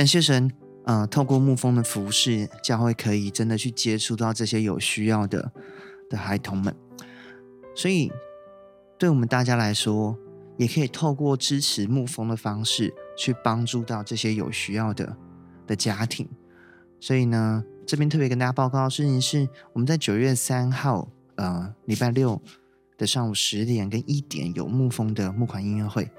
感谢神，呃，透过牧风的服饰，教会可以真的去接触到这些有需要的的孩童们。所以，对我们大家来说，也可以透过支持牧风的方式，去帮助到这些有需要的的家庭。所以呢，这边特别跟大家报告的事情是，我们在九月三号，呃，礼拜六的上午十点跟一点有牧风的募款音乐会。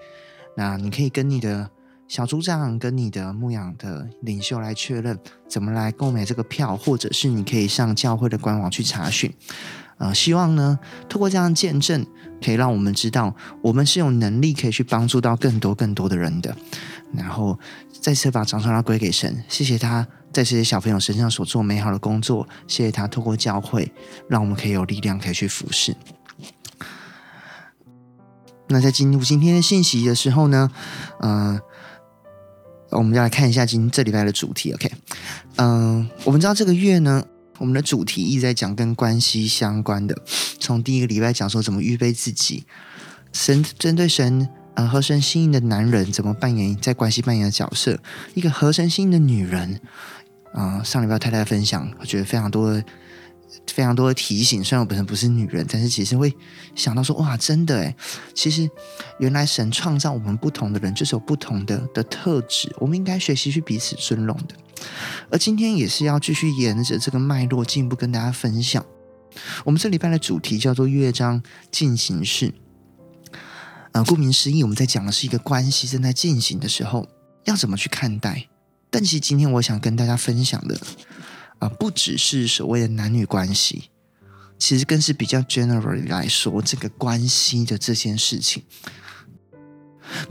那你可以跟你的小组长、跟你的牧养的领袖来确认怎么来购买这个票，或者是你可以上教会的官网去查询。呃，希望呢，透过这样的见证，可以让我们知道，我们是有能力可以去帮助到更多更多的人的。然后再次把掌声要归给神，谢谢他在这些小朋友身上所做美好的工作，谢谢他透过教会，让我们可以有力量可以去服侍。那在进入今天的信息的时候呢，嗯、呃，我们要来看一下今这礼拜的主题。OK，嗯、我们知道这个月呢。我们的主题一直在讲跟关系相关的，从第一个礼拜讲说怎么预备自己，神针对神呃合神心意的男人怎么扮演在关系扮演的角色，一个合神心意的女人啊、上礼拜太太分享，我觉得非常多的。非常多的提醒，虽然我本身不是女人，但是其实会想到说，哇，真的诶，其实原来神创造我们不同的人，就是有不同的的特质，我们应该学习去彼此尊重的。而今天也是要继续沿着这个脉络进一步跟大家分享。我们这礼拜的主题叫做乐章进行式。呃，顾名思义，我们在讲的是一个关系正在进行的时候，要怎么去看待。但其实今天我想跟大家分享的。啊，不只是所谓的男女关系，其实更是比较 generally 来说，这个关系的这件事情，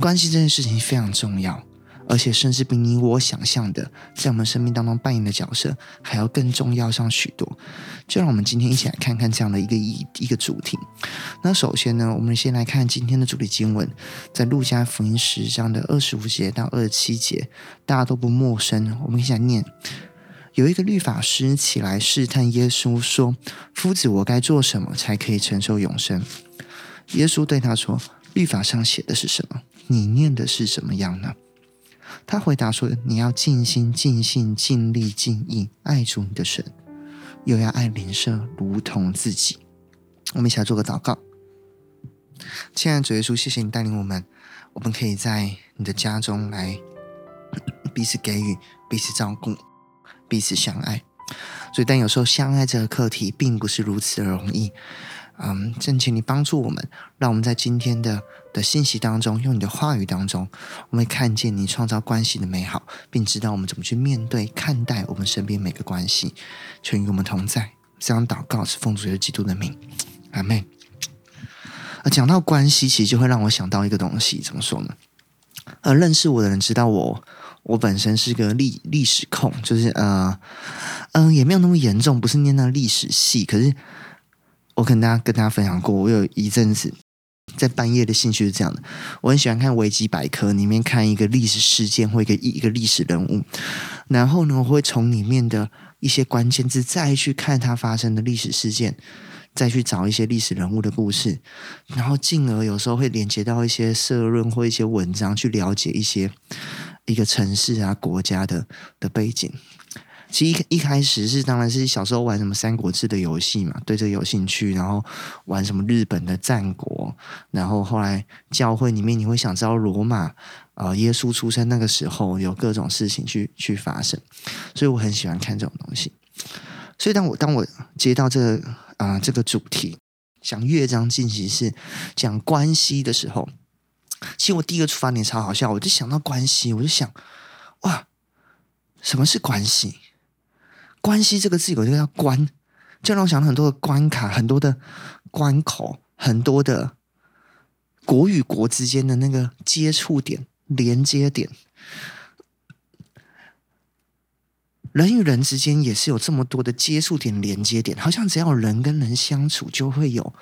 关系这件事情非常重要，而且甚至比你我想象的，在我们生命当中扮演的角色还要更重要上许多。就让我们今天一起来看看这样的一个一一个主题。那首先呢，我们先来看今天的主题经文，在路加福音十章的二十五节到二十七节，大家都不陌生，我们一起来念。有一个律法师起来试探耶稣，说：“夫子，我该做什么才可以承受永生？”耶稣对他说：“律法上写的是什么？你念的是什么样呢？”他回答说：“你要尽心、尽性、尽力、尽意爱主你的神，又要爱邻舍如同自己。”我们一起来做个祷告。亲爱的主耶稣，谢谢你带领我们，我们可以在你的家中来彼此给予、彼此照顾。彼此相爱，所以但有时候相爱这个课题并不是如此的容易。嗯，正请你帮助我们，让我们在今天的的信息当中，用你的话语当中，我们会看见你创造关系的美好，并知道我们怎么去面对、看待我们身边每个关系。求与我们同在，这样祷告是奉主耶稣基督的名，阿门。啊，讲到关系，其实就会让我想到一个东西，怎么说呢？呃，认识我的人知道我。我本身是个历历史控，就是呃，嗯、也没有那么严重，不是念那历史系。可是我跟大家跟大家分享过，我有一阵子在半夜的兴趣是这样的，我很喜欢看维基百科里面看一个历史事件或一个一个历史人物，然后呢，我会从里面的一些关键字再去看它发生的历史事件，再去找一些历史人物的故事，然后进而有时候会连接到一些社论或一些文章，去了解一些。一个城市啊，国家的的背景，其实一一开始是当然是小时候玩什么《三国志》的游戏嘛，对这个有兴趣，然后玩什么日本的战国，然后后来教会里面你会想知道罗马啊、耶稣出生那个时候有各种事情去去发生，所以我很喜欢看这种东西。所以当我当我接到这个啊、这个主题，讲乐章进行式讲关系的时候。其实我第一个出发点超好笑，我就想到关系，我就想，哇，什么是关系？关系这个字有一个叫关，就让我想到很多的关卡，很多的关口，很多的国与国之间的那个接触点、连接点。人与人之间也是有这么多的接触点、连接点，好像只要人跟人相处，就会有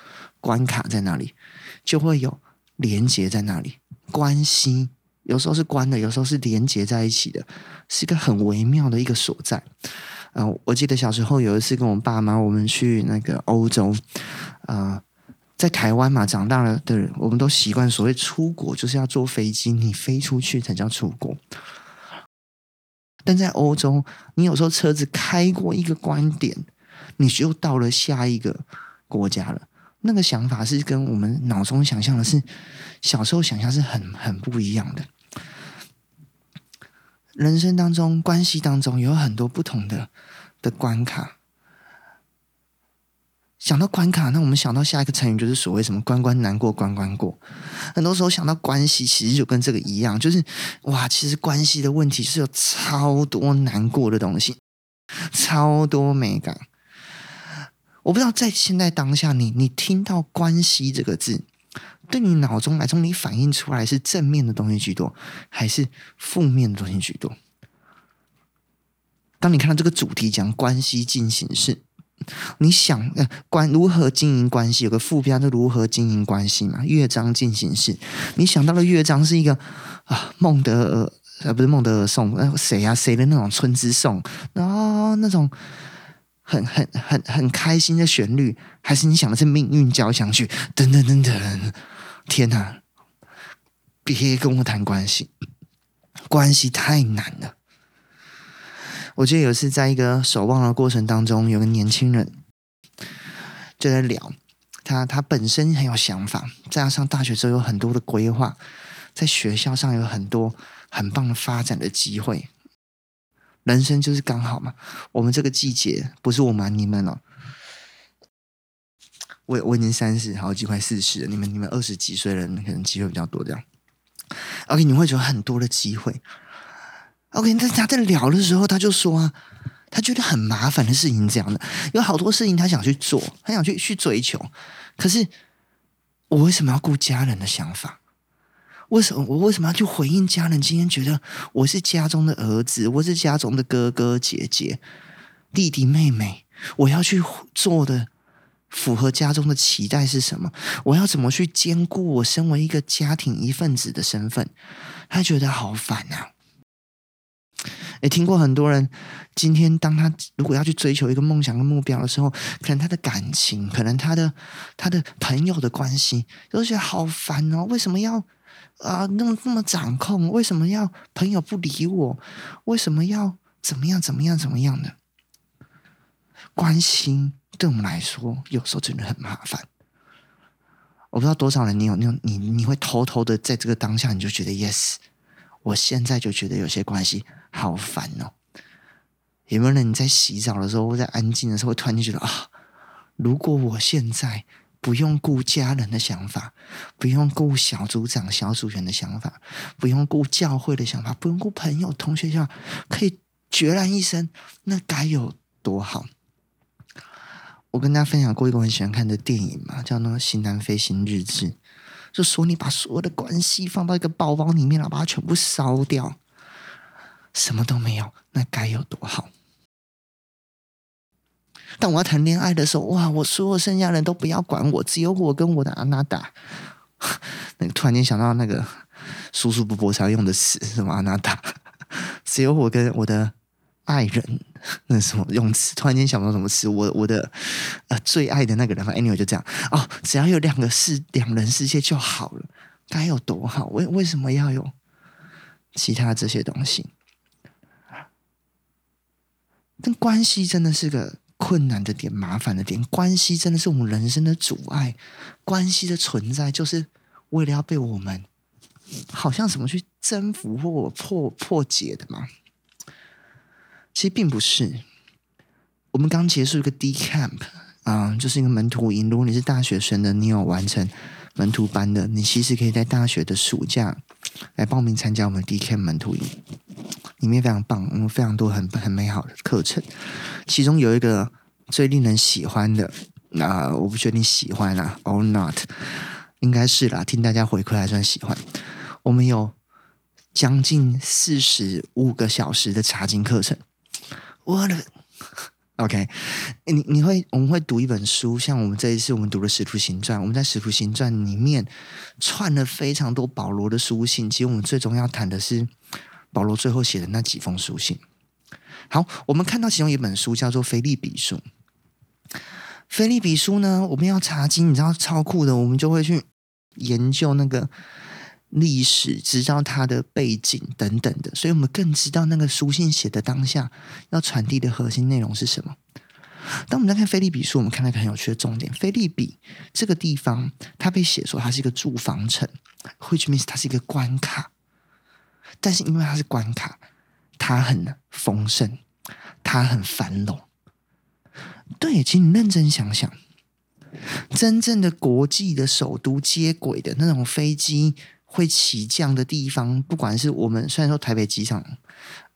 关卡在那里，就会有。连接在那里，关系有时候是关的，有时候是连接在一起的，是一个很微妙的一个所在。嗯、呃，我记得小时候有一次跟我爸妈，我们去那个欧洲，啊、在台湾嘛，长大了的人，我们都习惯所谓出国就是要坐飞机，你飞出去才叫出国。但在欧洲，你有时候车子开过一个观点，你就到了下一个国家了。那个想法是跟我们脑中想象的是小时候想象是很很不一样的。人生当中，关系当中有很多不同的的关卡。想到关卡，那我们想到下一个成语就是所谓什么“关关难过关关过”。很多时候想到关系，其实就跟这个一样，就是哇，其实关系的问题是有超多难过的东西，超多美感。我不知道在现在当下你，你听到“关系”这个字。对你脑中来说，你反映出来是正面的东西居多，还是负面的东西居多？当你看到这个主题讲关系进行式，你想呃关如何经营关系？有个副标就如何经营关系嘛？乐章进行式，你想到的乐章是一个啊孟德尔呃不是孟德尔颂，呃谁呀、啊、谁的那种春之颂，然后那种很很很很开心的旋律，还是你想的是命运交响曲？等等等等。天哪！别跟我谈关系，关系太难了。我记得有一次在一个守望的过程当中，有个年轻人就在聊，他他本身很有想法，在他上大学之后有很多的规划，在学校上有很多很棒的发展的机会。人生就是刚好嘛，我们这个季节不是我瞒你们哦。我我已经三十好几快四十了，你们你们二十几岁人可能机会比较多，这样。OK，你会觉得很多的机会。OK，但是他在聊的时候，他就说啊，他觉得很麻烦的事情，这样的有好多事情他想去做，他想去去追求，可是我为什么要顾家人的想法？为什么我为什么要去回应家人？今天觉得我是家中的儿子，我是家中的哥哥姐姐、弟弟妹妹，我要去做的。符合家中的期待是什么？我要怎么去兼顾我身为一个家庭一份子的身份？他觉得好烦啊！也听过很多人，今天当他如果要去追求一个梦想跟目标的时候，可能他的感情，可能他的他的朋友的关系，都觉得好烦哦。为什么要啊、那么那么掌控？为什么要朋友不理我？为什么要怎么样怎么样怎么样的关心？对我们来说，有时候真的很麻烦。我不知道多少人，你有那种你你会偷偷的在这个当下，你就觉得 yes，我现在就觉得有些关系好烦哦。有没有人你在洗澡的时候，或在安静的时候，突然就觉得啊，如果我现在不用顾家人的想法，不用顾小组长、小组员的想法，不用顾教会的想法，不用顾朋友、同学想法，可以决然一生，那该有多好？我跟大家分享过一个我很喜欢看的电影嘛，叫那个《型男飞行日志》，就说你把所有的关系放到一个包包里面，然后把它全部烧掉，什么都没有，那该有多好！但我要谈恋爱的时候，哇，我所有剩下人都不要管我，只有我跟我的阿娜达。那个突然间想到那个叔叔伯伯常用的词，什么阿娜达，只有我跟我的。爱人，那什么用词？突然间想不到什么词。我我的呃最爱的那个人，anyway 就这样哦。只要有两个世两人世界就好了，该有多好？为为什么要有其他这些东西？但关系真的是个困难的点，麻烦的点。关系真的是我们人生的阻碍。关系的存在，就是为了要被我们好像什么去征服或破破解的嘛。其实并不是，我们刚结束一个 D Camp 啊、就是一个门徒营。如果你是大学生的，你有完成门徒班的，你其实可以在大学的暑假来报名参加我们 D Camp 门徒营，里面非常棒，我们非常多很很美好的课程。其中有一个最令人喜欢的，那、我不确定喜欢啊，or not，应该是啦。听大家回馈还算喜欢。我们有将近四十五个小时的查经课程。我的，OK，你你会我们会读一本书，像我们这一次我们读了《使徒行传》，我们在《使徒行传》里面串了非常多保罗的书信。其实我们最终要谈的是保罗最后写的那几封书信。好，我们看到其中一本书叫做《腓立比书》。腓立比书呢，我们要查经，你知道超酷的，我们就会去研究那个历史，知道它的背景等等的，所以我们更知道那个书信写的当下要传递的核心内容是什么。当我们在看腓立比书，我们看到一个很有趣的重点：腓利比这个地方，它被写说它是一个住房城，which means 它是一个关卡。但是因为它是关卡，它很丰盛，它很繁荣。对，请你认真想想，真正的国际的首都接轨的那种飞机会起降的地方，不管是我们虽然说台北机场。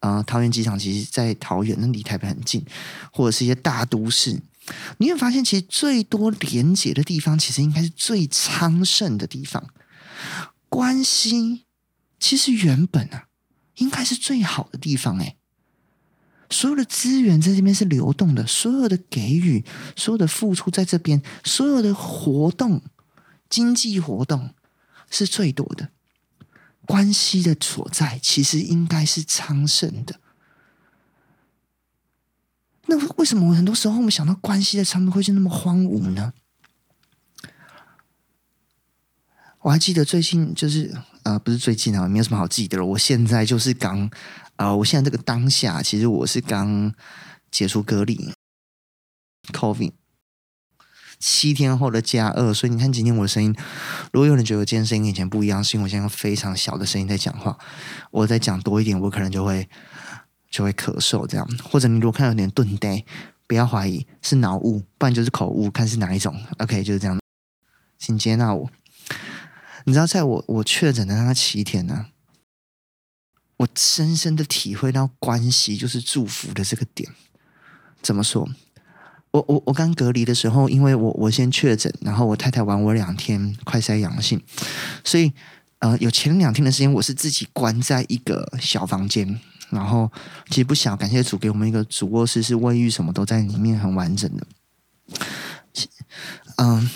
啊、桃园机场其实，在桃园，那离台北很近，或者是一些大都市，你会发现，其实最多连接的地方，其实应该是最昌盛的地方。关系其实原本啊，应该是最好的地方。哎，所有的资源在这边是流动的，所有的给予，所有的付出在这边，所有的活动，经济活动是最多的。关系的所在，其实应该是昌盛的。那为什么很多时候我们想到关系的昌盛会是那么荒芜呢？我还记得最近就是呃，不是最近啊，没有什么好记得了。我现在就是刚啊、呃，我现在这个当下，其实我是刚解除隔离，COVID。七天后的加二，所以你看今天我的声音，如果有人觉得我今天声音跟以前不一样，是因为我现在用非常小的声音在讲话。我再讲多一点，我可能就会就会咳嗽这样。或者你如果看到有点顿呆，不要怀疑是脑雾，不然就是口误，看是哪一种。OK，就是这样，请接纳我。你知道，在我我确诊的那七天呢、我深深的体会到关系就是祝福的这个点。怎么说？我我我刚隔离的时候，因为我我先确诊，然后我太太玩我两天快筛阳性，所以呃有前两天的时间，我是自己关在一个小房间，然后其实不小，感谢主给我们一个主卧室，是卫浴什么都在里面，很完整的。嗯、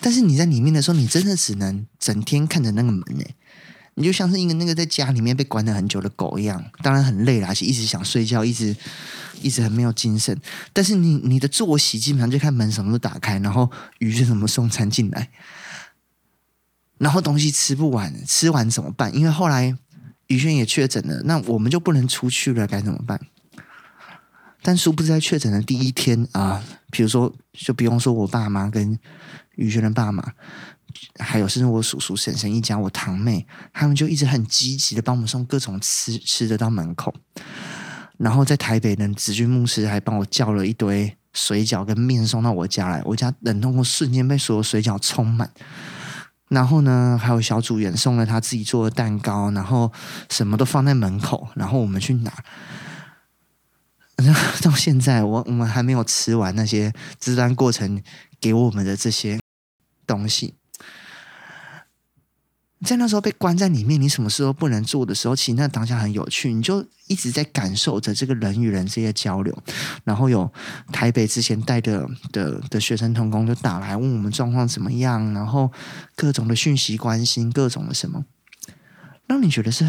但是你在里面的时候，你真的只能整天看着那个门诶，你就像是一个那个在家里面被关了很久的狗一样，当然很累啦，是一直想睡觉，一直。一直很没有精神，但是你你的作息基本上就看门什么都打开，然后于是什么送餐进来，然后东西吃不完，吃完怎么办？因为后来宇轩也确诊了，那我们就不能出去了，该怎么办？但殊不知在确诊的第一天啊，比如说就不用说我爸妈跟宇轩的爸妈，还有甚至我叔叔婶婶一家，我堂妹，他们就一直很积极的帮我们送各种吃吃的到门口。然后在台北呢，子君牧师还帮我叫了一堆水饺跟面送到我家来，我家冷冻库瞬间被所有水饺充满。然后呢，还有小组员送了他自己做的蛋糕，然后什么都放在门口，然后我们去拿。到现在，我我们还没有吃完那些这段过程给我们的这些东西。在那时候被关在里面，你什么事都不能做的时候，其实那当下很有趣，你就一直在感受着这个人与人这些交流。然后有台北之前带的的的学生同工就打来问我们状况怎么样，然后各种的讯息关心，各种的什么，让你觉得是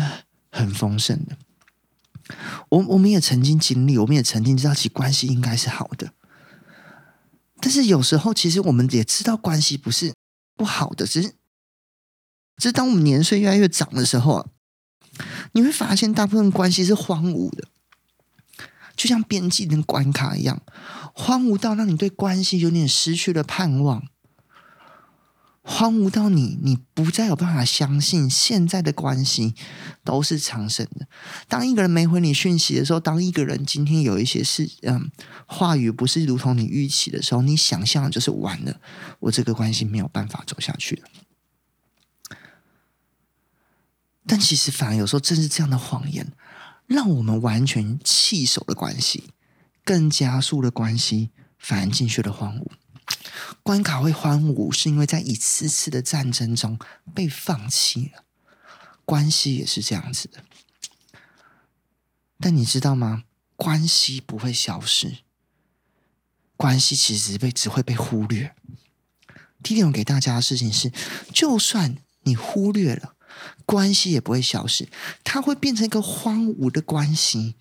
很丰盛的。我我们也曾经经历，我们也曾经知道其关系应该是好的，但是有时候其实我们也知道关系不是不好的，只是只。是当我们年岁越来越长的时候啊，你会发现大部分关系是荒芜的，就像边境的关卡一样，荒芜到让你对关系有点失去了盼望，荒芜到你你不再有办法相信现在的关系都是长生的。当一个人没回你讯息的时候，当一个人今天有一些事，嗯，话语不是如同你预期的时候，你想象就是完了，我这个关系没有办法走下去了。但其实，反而有时候正是这样的谎言，让我们完全弃守的关系，更加速的关系，反而进去了荒芜。关卡会荒芜，是因为在一次次的战争中被放弃了。关系也是这样子的。但你知道吗？关系不会消失，关系其实被只会被忽略。第一点，我给大家的事情是，就算你忽略了。关系也不会消失，它会变成一个荒芜的关系。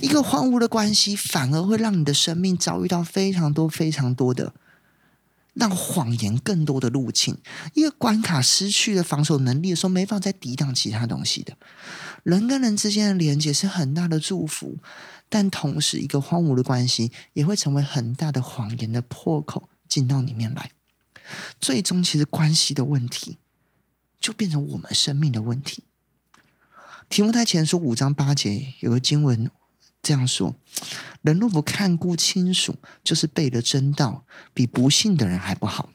一个荒芜的关系，反而会让你的生命遭遇到非常多、非常多的让谎言更多的入侵。一个关卡失去了防守能力的时候，没法再抵挡其他东西的。人跟人之间的连接是很大的祝福，但同时，一个荒芜的关系也会成为很大的谎言的破口，进到里面来。最终，其实关系的问题就变成我们生命的问题。提目太前书五章八节有个经文这样说：“人若不看顾亲属，就是背了真道，比不信的人还不好。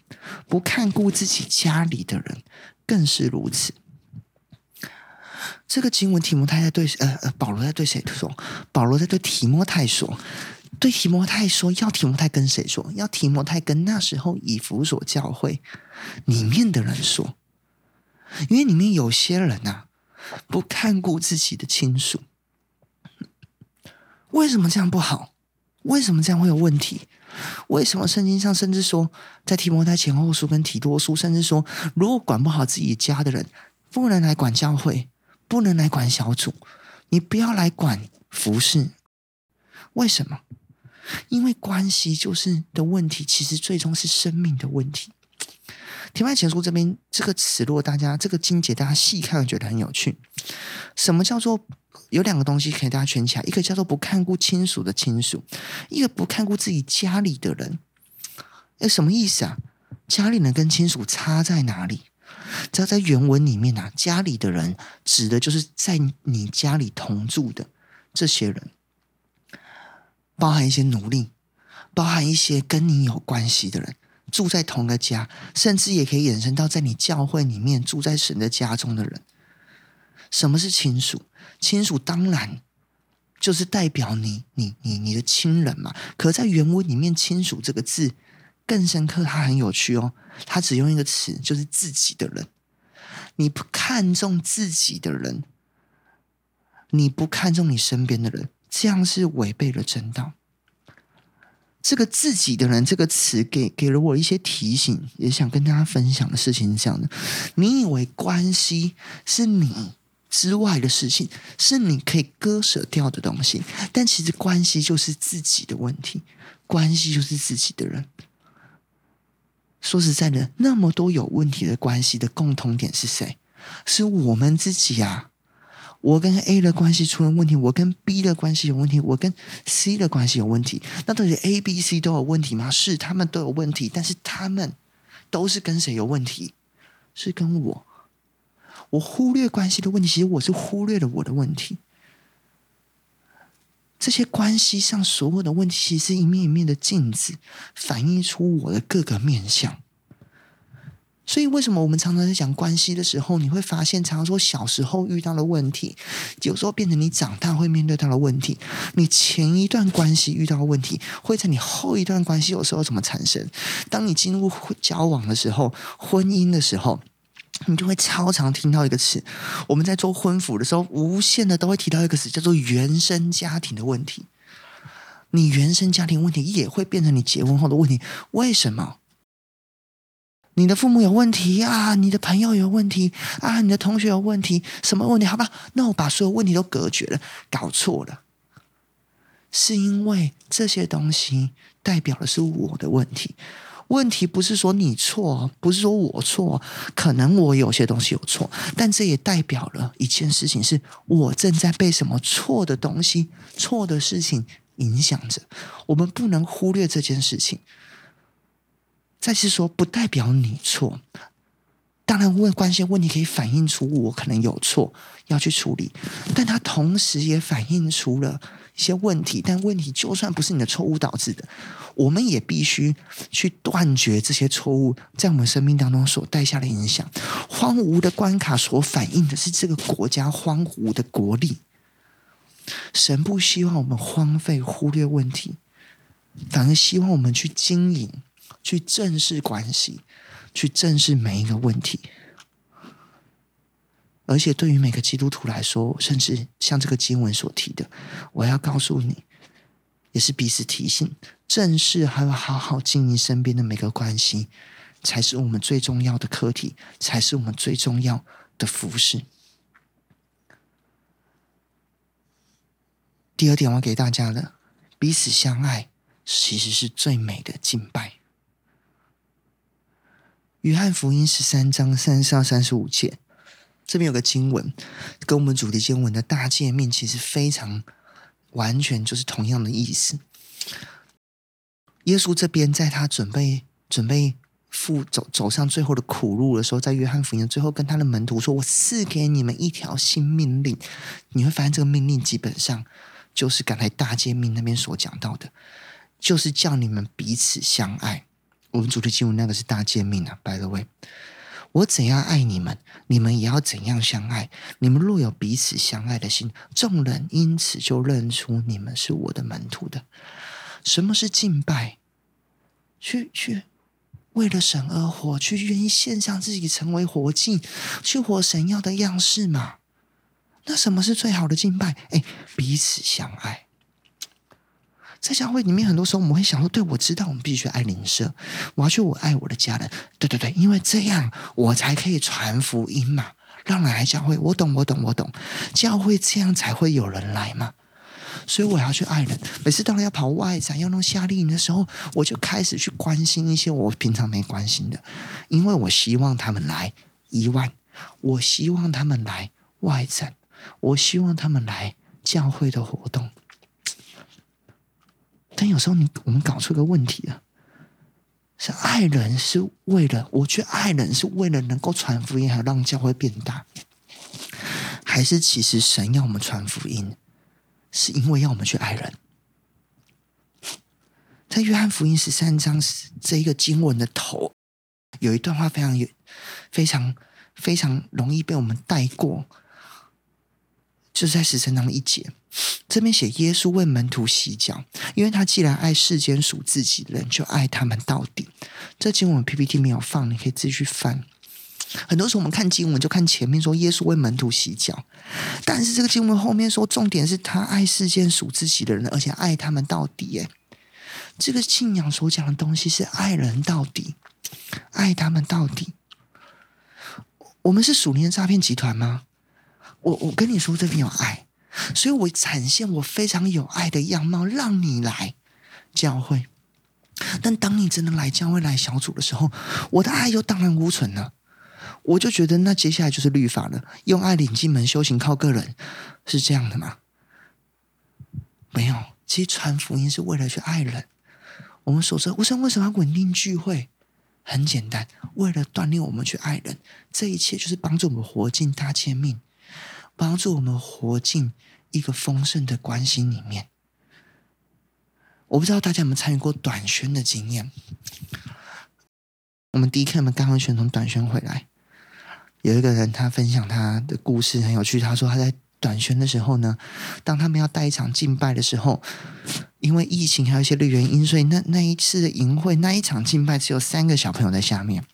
不看顾自己家里的人，更是如此。”这个经文，提摩太在对呃呃，保罗在对谁说？保罗在对提摩太说，对提摩太说，要提摩太跟谁说？要提摩太跟那时候以弗所教会里面的人说，因为里面有些人呐、不看顾自己的亲属，为什么这样不好？为什么这样会有问题？为什么圣经上甚至说，在提摩太前后书跟提多书，甚至说，如果管不好自己家的人，不能来管教会，不能来管小组，你不要来管服侍。为什么？因为关系就是的问题，其实最终是生命的问题。提摩太前书这边这个词，如果大家这个经节大家细看，觉得很有趣。什么叫做有两个东西可以大家圈起来？一个叫做不看顾亲属的亲属，一个不看顾自己家里的人。哎，什么意思啊？家里人跟亲属差在哪里？只要在原文里面啊，家里的人指的就是在你家里同住的这些人，包含一些奴隶，包含一些跟你有关系的人。住在同个家，甚至也可以延伸到在你教会里面住在神的家中的人。什么是亲属？亲属当然就是代表你、你、你、你的亲人嘛。可在原文里面，“亲属”这个字更深刻，它很有趣哦。它只用一个词，就是自己的人。你不看重自己的人，你不看重你身边的人，这样是违背了真道。这个自己的人这个词给给了我一些提醒，也想跟大家分享的事情是这样的：你以为关系是你之外的事情，是你可以割舍掉的东西，但其实关系就是自己的问题，关系就是自己的人。说实在的，那么多有问题的关系的共同点是谁？是我们自己啊。我跟 A 的关系出了问题，我跟 B 的关系有问题，我跟 C 的关系有问题。那到底 A、B、C 都有问题吗？是，他们都有问题，但是他们都是跟谁有问题？是跟我。我忽略关系的问题，其实我是忽略了我的问题。这些关系上所有的问题，其实一面一面的镜子，反映出我的各个面相。所以，为什么我们常常在讲关系的时候，你会发现，常常说小时候遇到的问题，有时候变成你长大会面对到的问题。你前一段关系遇到的问题，会在你后一段关系有时候怎么产生？当你进入交往的时候，婚姻的时候，你就会超常听到一个词。我们在做婚辅的时候，无限的都会提到一个词，叫做原生家庭的问题。你原生家庭问题也会变成你结婚后的问题，为什么？你的父母有问题啊，你的朋友有问题啊，你的同学有问题，什么问题？好吧，那我把所有问题都隔绝了，搞错了，是因为这些东西代表的是我的问题。问题不是说你错，不是说我错，可能我有些东西有错，但这也代表了一件事情，是我正在被什么错的东西、错的事情影响着。我们不能忽略这件事情。再是说，不代表你错。当然，问关系问题可以反映出我可能有错要去处理，但它同时也反映出了一些问题。但问题就算不是你的错误导致的，我们也必须去断绝这些错误在我们生命当中所带下的影响。荒芜的关卡所反映的是这个国家荒芜的国力。神不希望我们荒废、忽略问题，反而希望我们去经营。去正视关系，去正视每一个问题，而且对于每个基督徒来说，甚至像这个经文所提的，我要告诉你，也是彼此提醒，正视还有好好经营身边的每个关系，才是我们最重要的课题，才是我们最重要的服饰。第二点，我给大家的，彼此相爱，其实是最美的敬拜。约翰福音十三章三十到三十五节，这边有个经文，跟我们主题经文的大诫命其实非常完全，就是同样的意思。耶稣这边在他准备准备赴走走上最后的苦路的时候，在约翰福音最后跟他的门徒说：“我赐给你们一条新命令。”你会发现这个命令基本上就是刚才大诫命那边所讲到的，就是叫你们彼此相爱。我们主题经文那个是大诫命啊，by the way，我怎样爱你们，你们也要怎样相爱。你们若有彼此相爱的心，众人因此就认出你们是我的门徒的。什么是敬拜？去去为了神而活，去愿意献上自己成为活祭，去活神要的样式嘛？那什么是最好的敬拜？哎，彼此相爱。在教会里面，很多时候我们会想说：“对，我知道我们必须爱邻舍，我要去我爱我的家人。”对对对，因为这样我才可以传福音嘛，让人来教会。我懂，我懂，我懂。教会这样才会有人来嘛。所以我要去爱人。每次当然要跑外展，要弄夏令营的时候，我就开始去关心一些我平常没关心的，因为我希望他们来一万，我希望他们来外展，我希望他们来教会的活动。但有时候你我们搞出个问题了，是爱人是为了我去爱人，是为了能够传福音，还让教会变大，还是其实神要我们传福音？是因为要我们去爱人，在约翰福音十三章这一个经文的头，有一段话非常有、非常、非常容易被我们带过，就是在十三章一节，这边写耶稣为门徒洗脚，因为他既然爱世间属自己的人，就爱他们到底。这经文 PPT 没有放，你可以自己去翻。很多时候我们看经文就看前面说耶稣为门徒洗脚，但是这个经文后面说重点是他爱世间属自己的人，而且爱他们到底。哎，这个信仰所讲的东西是爱人到底，爱他们到底。我们是属灵的诈骗集团吗？我我跟你说这边有爱，所以我展现我非常有爱的样貌，让你来教会。但当你真的来教会来小组的时候，我的爱又荡然无存了。我就觉得，那接下来就是律法了。用爱领进门，修行靠个人，是这样的吗？没有，其实传福音是为了去爱人。我们所说，我想为什么要稳定聚会？很简单，为了锻炼我们去爱人。这一切就是帮助我们活进大千命，帮助我们活进一个丰盛的关系里面。我不知道大家有没有参与过短宣的经验？我们第一课们刚刚选从短宣回来。有一个人，他分享他的故事很有趣。他说他在短宣的时候呢，当他们要带一场敬拜的时候，因为疫情还有一些的原因，所以那那一次的营会那一场敬拜只有三个小朋友在下面，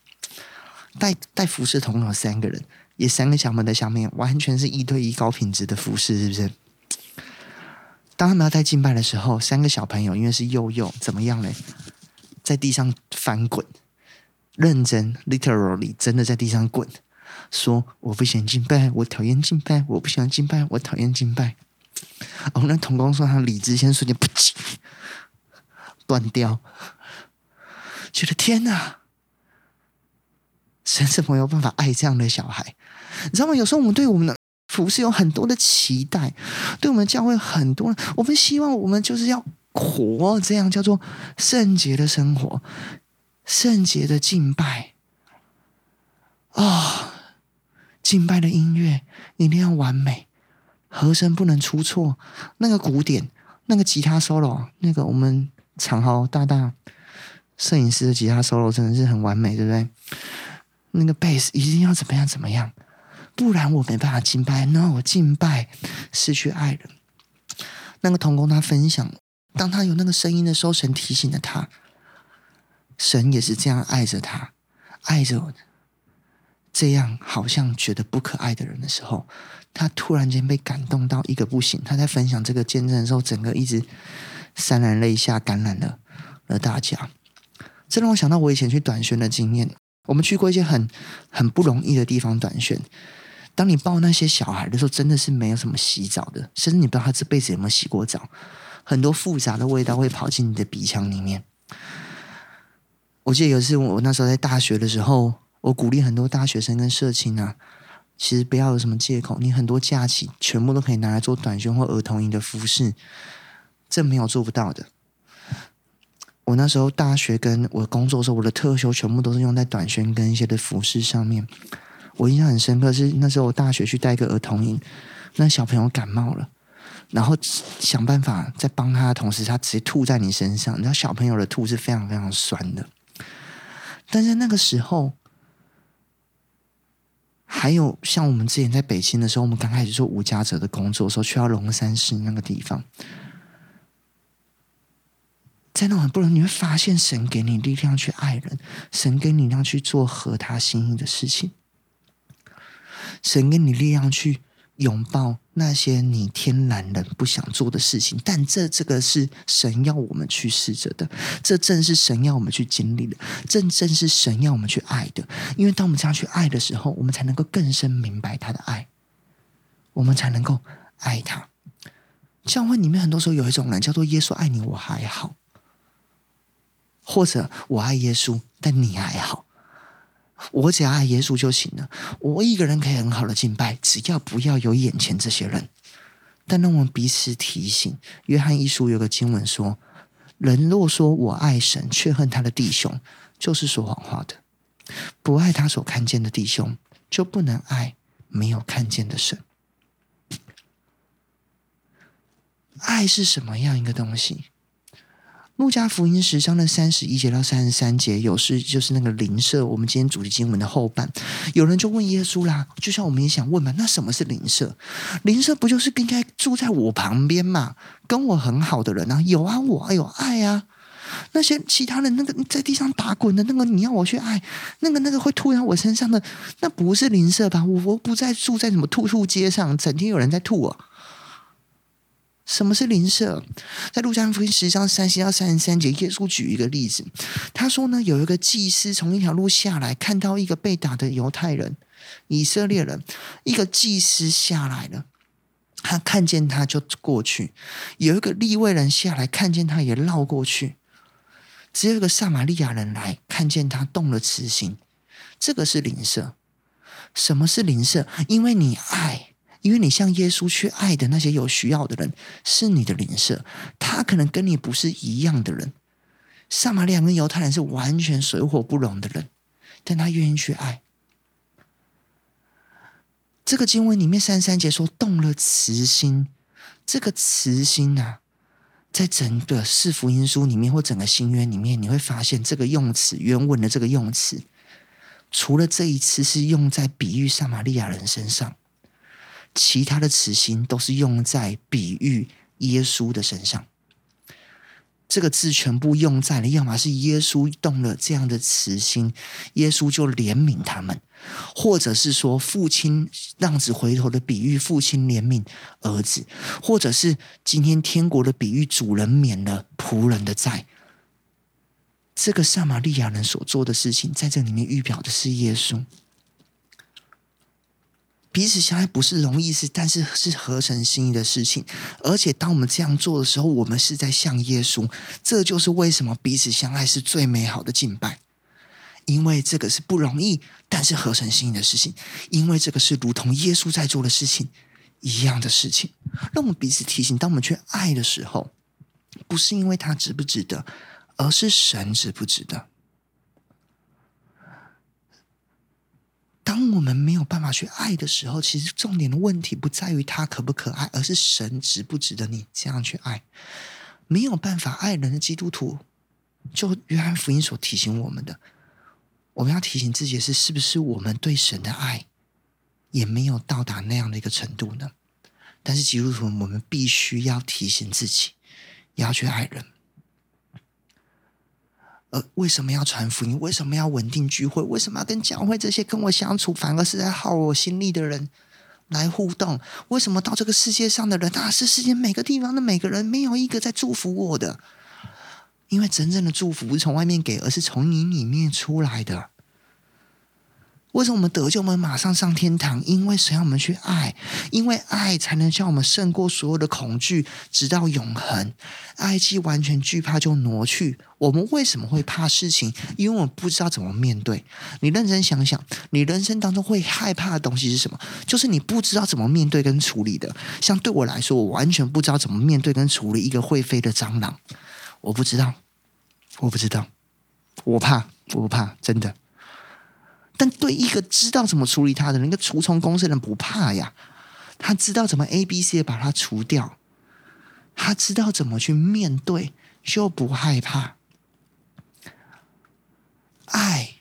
带带服侍同有三个人，也三个小朋友在下面，完全是一对一高品质的服侍，是不是？当他们要带敬拜的时候，三个小朋友因为是幼幼，怎么样嘞？在地上翻滚，认真，literally 真的在地上滚。说我不喜欢敬拜，我讨厌敬拜，我不喜欢敬拜，我讨厌敬拜。哦，那同工说他理智先瞬间不起断掉，觉得天哪，神怎么有办法爱这样的小孩？你知道吗？有时候我们对我们的服侍有很多的期待，对我们教会很多，我们希望我们就是要活这样叫做圣洁的生活，圣洁的敬拜啊。哦敬拜的音乐一定要完美，和声不能出错。那个鼓点，那个吉他 solo，那个我们长豪大大摄影师的吉他 solo 真的是很完美，对不对？那个贝斯一定要怎么样怎么样，不然我没办法敬拜。那我敬拜失去爱人。那个童工他分享，当他有那个声音的时候，神提醒了他，神也是这样爱着他，爱着我。这样好像觉得不可爱的人的时候，他突然间被感动到一个不行。他在分享这个见证的时候，整个一直潸然泪下，感染了了大家。这让我想到我以前去短宣的经验。我们去过一些很很不容易的地方短宣。当你抱那些小孩的时候，真的是没有什么洗澡的，甚至你不知道他这辈子有没有洗过澡，很多复杂的味道会跑进你的鼻腔里面。我记得有一次，我那时候在大学的时候，我鼓励很多大学生跟社青啊，其实不要有什么借口，你很多假期全部都可以拿来做短宣或儿童营的服饰，这没有做不到的。我那时候大学跟我工作的时候，我的特休全部都是用在短宣跟一些的服饰上面。我印象很深刻是那时候我大学去带一个儿童营，那小朋友感冒了，然后想办法在帮他的同时，他直接吐在你身上。你知道小朋友的吐是非常非常酸的，但是那个时候，还有像我们之前在北京的时候，我们刚开始做无家者的工作的时候，去到龙山市那个地方。在那很不容易，你会发现神给你力量去爱人，神给你力量去做合他心意的事情，神给你力量去拥抱那些你天然人不想做的事情。但这这个是神要我们去试着的，这正是神要我们去经历的，正正是神要我们去爱的。因为当我们这样去爱的时候，我们才能够更深明白他的爱，我们才能够爱他。教会里面很多时候有一种人叫做耶稣爱你，我还好。或者我爱耶稣，但你还好，我只要爱耶稣就行了。我一个人可以很好的敬拜，只要不要有眼前这些人。但让我们彼此提醒，约翰一书有个经文说：“人若说我爱神，却恨他的弟兄，就是说谎话的。不爱他所看见的弟兄，就不能爱没有看见的神。”爱是什么样一个东西？路加福音十章的三十一节到三十三节，有时就是那个邻舍。我们今天主题经文的后半，有人就问耶稣啦，就像我们也想问嘛，那什么是邻舍？邻舍不就是应该住在我旁边嘛，跟我很好的人啊？有啊，我有爱啊。那些其他人，那个在地上打滚的那个，你要我去爱，那个那个会吐在我身上的，那不是邻舍吧？我不再住在什么吐吐街上，整天有人在吐啊。什么是邻舍？在路加福音十章三十到三十三节，耶稣举一个例子，他说呢，有一个祭司从一条路下来，看到一个被打的犹太人、以色列人，一个祭司下来了，他看见他就过去；有一个利未人下来，看见他也绕过去；只有一个撒玛利亚人来看见他动了慈心，这个是邻舍。什么是邻舍？因为你爱。因为你像耶稣去爱的那些有需要的人，是你的邻舍。他可能跟你不是一样的人，撒玛利亚跟犹太人是完全水火不容的人，但他愿意去爱。这个经文里面三三节说动了慈心，这个慈心啊，在整个四福音书里面或整个新约里面，你会发现这个用词原文的这个用词，除了这一次是用在比喻撒玛利亚人身上。其他的慈心都是用在比喻耶稣的身上，这个字全部用在了，要么是耶稣动了这样的慈心，耶稣就怜悯他们，或者是说父亲浪子回头的比喻，父亲怜悯儿子，或者是今天天国的比喻，主人免了仆人的债。这个撒玛利亚人所做的事情，在这里面预表的是耶稣。彼此相爱不是容易事，但是是合神心意的事情。而且当我们这样做的时候，我们是在向耶稣。这就是为什么彼此相爱是最美好的敬拜，因为这个是不容易，但是合神心意的事情。因为这个是如同耶稣在做的事情一样的事情。让我们彼此提醒：当我们去爱的时候，不是因为他值不值得，而是神值不值得。当我们没有办法去爱的时候，其实重点的问题不在于他可不可爱，而是神值不值得你这样去爱。没有办法爱人的基督徒，就约翰福音所提醒我们的，我们要提醒自己的是，是不是我们对神的爱也没有到达那样的一个程度呢？但是基督徒，我们必须要提醒自己，要去爱人。为什么要传福音？为什么要稳定聚会？为什么要跟教会这些跟我相处反而是在耗我心力的人来互动？为什么到这个世界上的人，啊，是世界每个地方的每个人，没有一个在祝福我的？因为真正的祝福不是从外面给，而是从你里面出来的。为什么我们得救，我们马上上天堂？因为神让我们去爱，因为爱才能叫我们胜过所有的恐惧，直到永恒。爱既完全惧怕，就挪去。我们为什么会怕事情？因为我们不知道怎么面对。你认真想想，你人生当中会害怕的东西是什么？就是你不知道怎么面对跟处理的。像对我来说，我完全不知道怎么面对跟处理一个会飞的蟑螂。我不知道，我不知道，我怕，我不怕，真的。但对一个知道怎么处理它的人，一个除虫公司的人不怕呀。他知道怎么 A、B、C 把它除掉，他知道怎么去面对，就不害怕。爱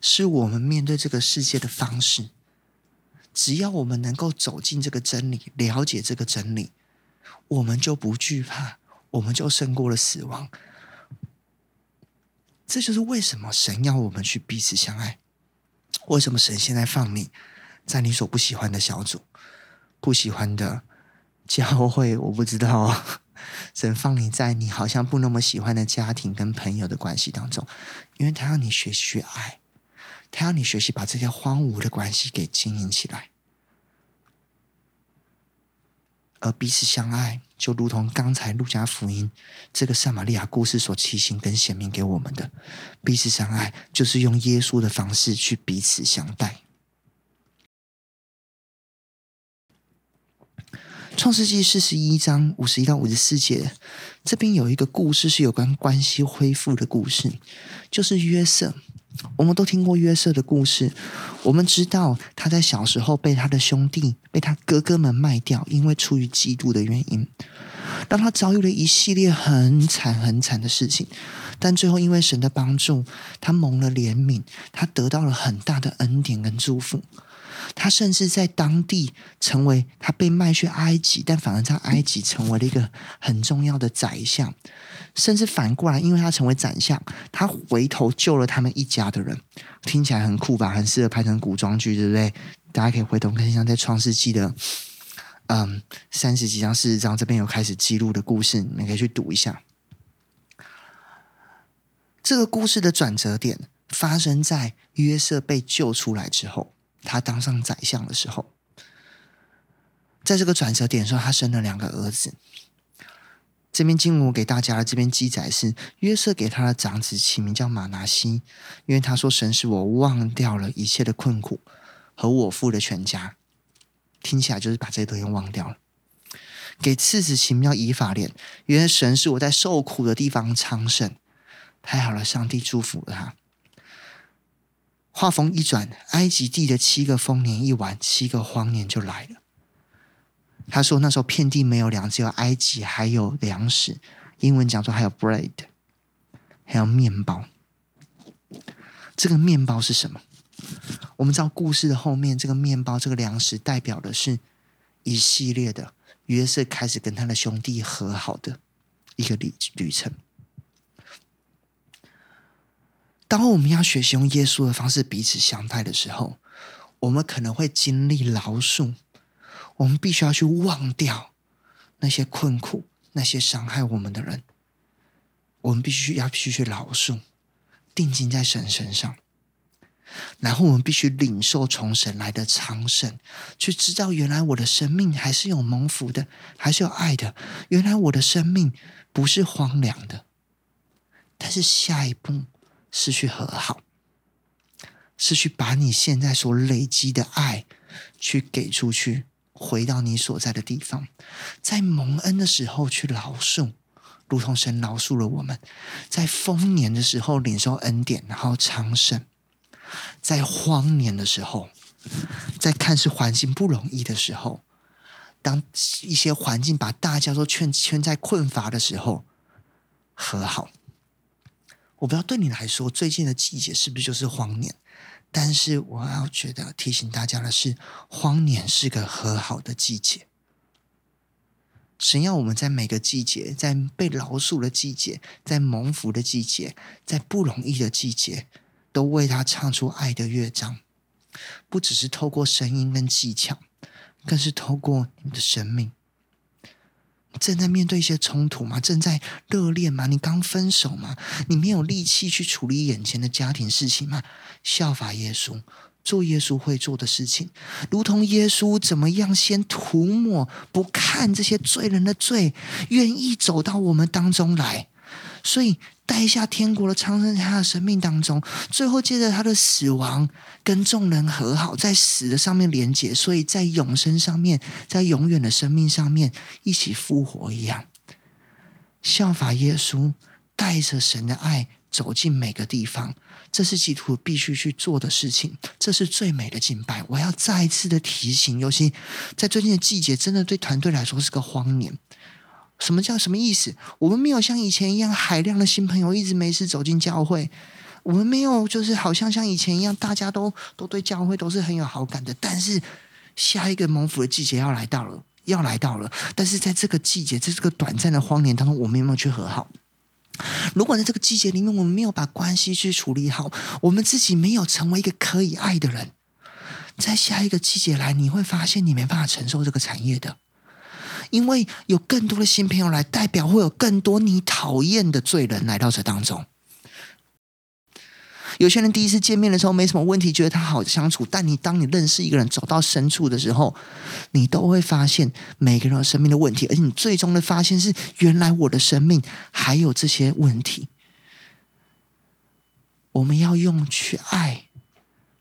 是我们面对这个世界的方式。只要我们能够走进这个真理，了解这个真理，我们就不惧怕，我们就胜过了死亡。这就是为什么神要我们去彼此相爱。为什么神现在放你在你所不喜欢的小组、不喜欢的教会？我不知道。神放你在你好像不那么喜欢的家庭跟朋友的关系当中，因为他让你学习去爱，他让你学习把这些荒芜的关系给经营起来。而彼此相爱，就如同刚才路加福音这个撒玛利亚故事所提醒跟显明给我们的，彼此相爱就是用耶稣的方式去彼此相待。创世纪四十一章五十一到五十四节，这边有一个故事是有关关系恢复的故事，就是约瑟。我们都听过约瑟的故事，我们知道他在小时候被他的兄弟、被他哥哥们卖掉，因为出于嫉妒的原因，让他遭遇了一系列很惨很惨的事情。但最后因为神的帮助，他蒙了怜悯，他得到了很大的恩典跟祝福。他甚至在当地成为他被卖去埃及，但反而在埃及成为了一个很重要的宰相。甚至反过来，因为他成为宰相，他回头救了他们一家的人，听起来很酷吧？很适合拍成古装剧，对不对？大家可以回头看一下，在创世纪的嗯三十几章、四十章这边有开始记录的故事，你们可以去读一下。这个故事的转折点发生在约瑟被救出来之后，他当上宰相的时候，在这个转折点上，他生了两个儿子。这边经文我给大家的这边记载是约瑟给他的长子起名叫马拿西，因为他说神使我忘掉了一切的困苦和我父的全家，听起来就是把这些东西忘掉了。给次子起名叫以法莲，因为神使我在受苦的地方昌盛，太好了，上帝祝福了他。话锋一转，埃及地的七个丰年一完，七个荒年就来了。他说：“那时候遍地没有粮，只有埃及还有粮食。英文讲说还有 bread，还有面包。这个面包是什么？我们知道故事的后面，这个面包、这个粮食代表的是一系列的约瑟开始跟他的兄弟和好的一个旅旅程。当我们要学习用耶稣的方式彼此相待的时候，我们可能会经历劳恕。”我们必须要去忘掉那些困苦、那些伤害我们的人。我们必须要必须去饶恕，定睛在神身上。然后我们必须领受从神来的昌盛，去知道原来我的生命还是有蒙福的，还是有爱的。原来我的生命不是荒凉的，但是下一步是去和好，是去把你现在所累积的爱去给出去。回到你所在的地方，在蒙恩的时候去饶恕，如同神饶恕了我们；在丰年的时候领受恩典，然后昌盛；在荒年的时候，在看似环境不容易的时候，当一些环境把大家都圈圈在困乏的时候，和好。我不知道对你来说，最近的季节是不是就是荒年？但是我要觉得提醒大家的是，荒年是个和好的季节。神要我们在每个季节，在被饶恕的季节，在蒙福的季节，在不容易的季节，都为他唱出爱的乐章。不只是透过声音跟技巧，更是透过你的生命。正在面对一些冲突吗？正在热恋吗？你刚分手吗？你没有力气去处理眼前的家庭事情吗？效法耶稣，做耶稣会做的事情，如同耶稣怎么样先涂抹不看这些罪人的罪，愿意走到我们当中来，所以带下天国的苍生在他的生命当中，最后借着他的死亡跟众人和好，在死的上面连结，所以在永生上面，在永远的生命上面一起复活一样，效法耶稣，带着神的爱走进每个地方。这是基督徒必须去做的事情，这是最美的敬拜。我要再一次的提醒，尤其在最近的季节，真的对团队来说是个荒年。什么叫什么意思？我们没有像以前一样海量的新朋友一直没事走进教会，我们没有就是好像像以前一样，大家都都对教会都是很有好感的。但是下一个蒙福的季节要来到了，要来到了。但是在这个季节，在这个短暂的荒年当中，我们有没有去和好？如果在这个季节里面，我们没有把关系去处理好，我们自己没有成为一个可以爱的人，在下一个季节来，你会发现你没办法承受这个产业的，因为有更多的新朋友来，代表会有更多你讨厌的罪人来到这当中。有些人第一次见面的时候没什么问题，觉得他好相处。但你当你认识一个人走到深处的时候，你都会发现每个人有生命的问题，而且你最终的发现是，原来我的生命还有这些问题。我们要用去爱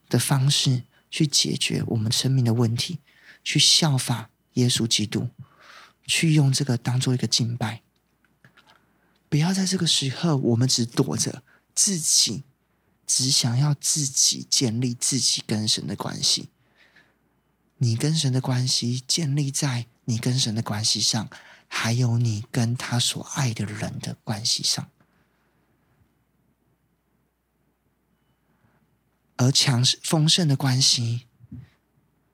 的方式去解决我们生命的问题，去效法耶稣基督，去用这个当做一个敬拜。不要在这个时刻，我们只躲着自己。只想要自己建立自己跟神的关系，你跟神的关系建立在你跟神的关系上，还有你跟他所爱的人的关系上。而强盛丰盛的关系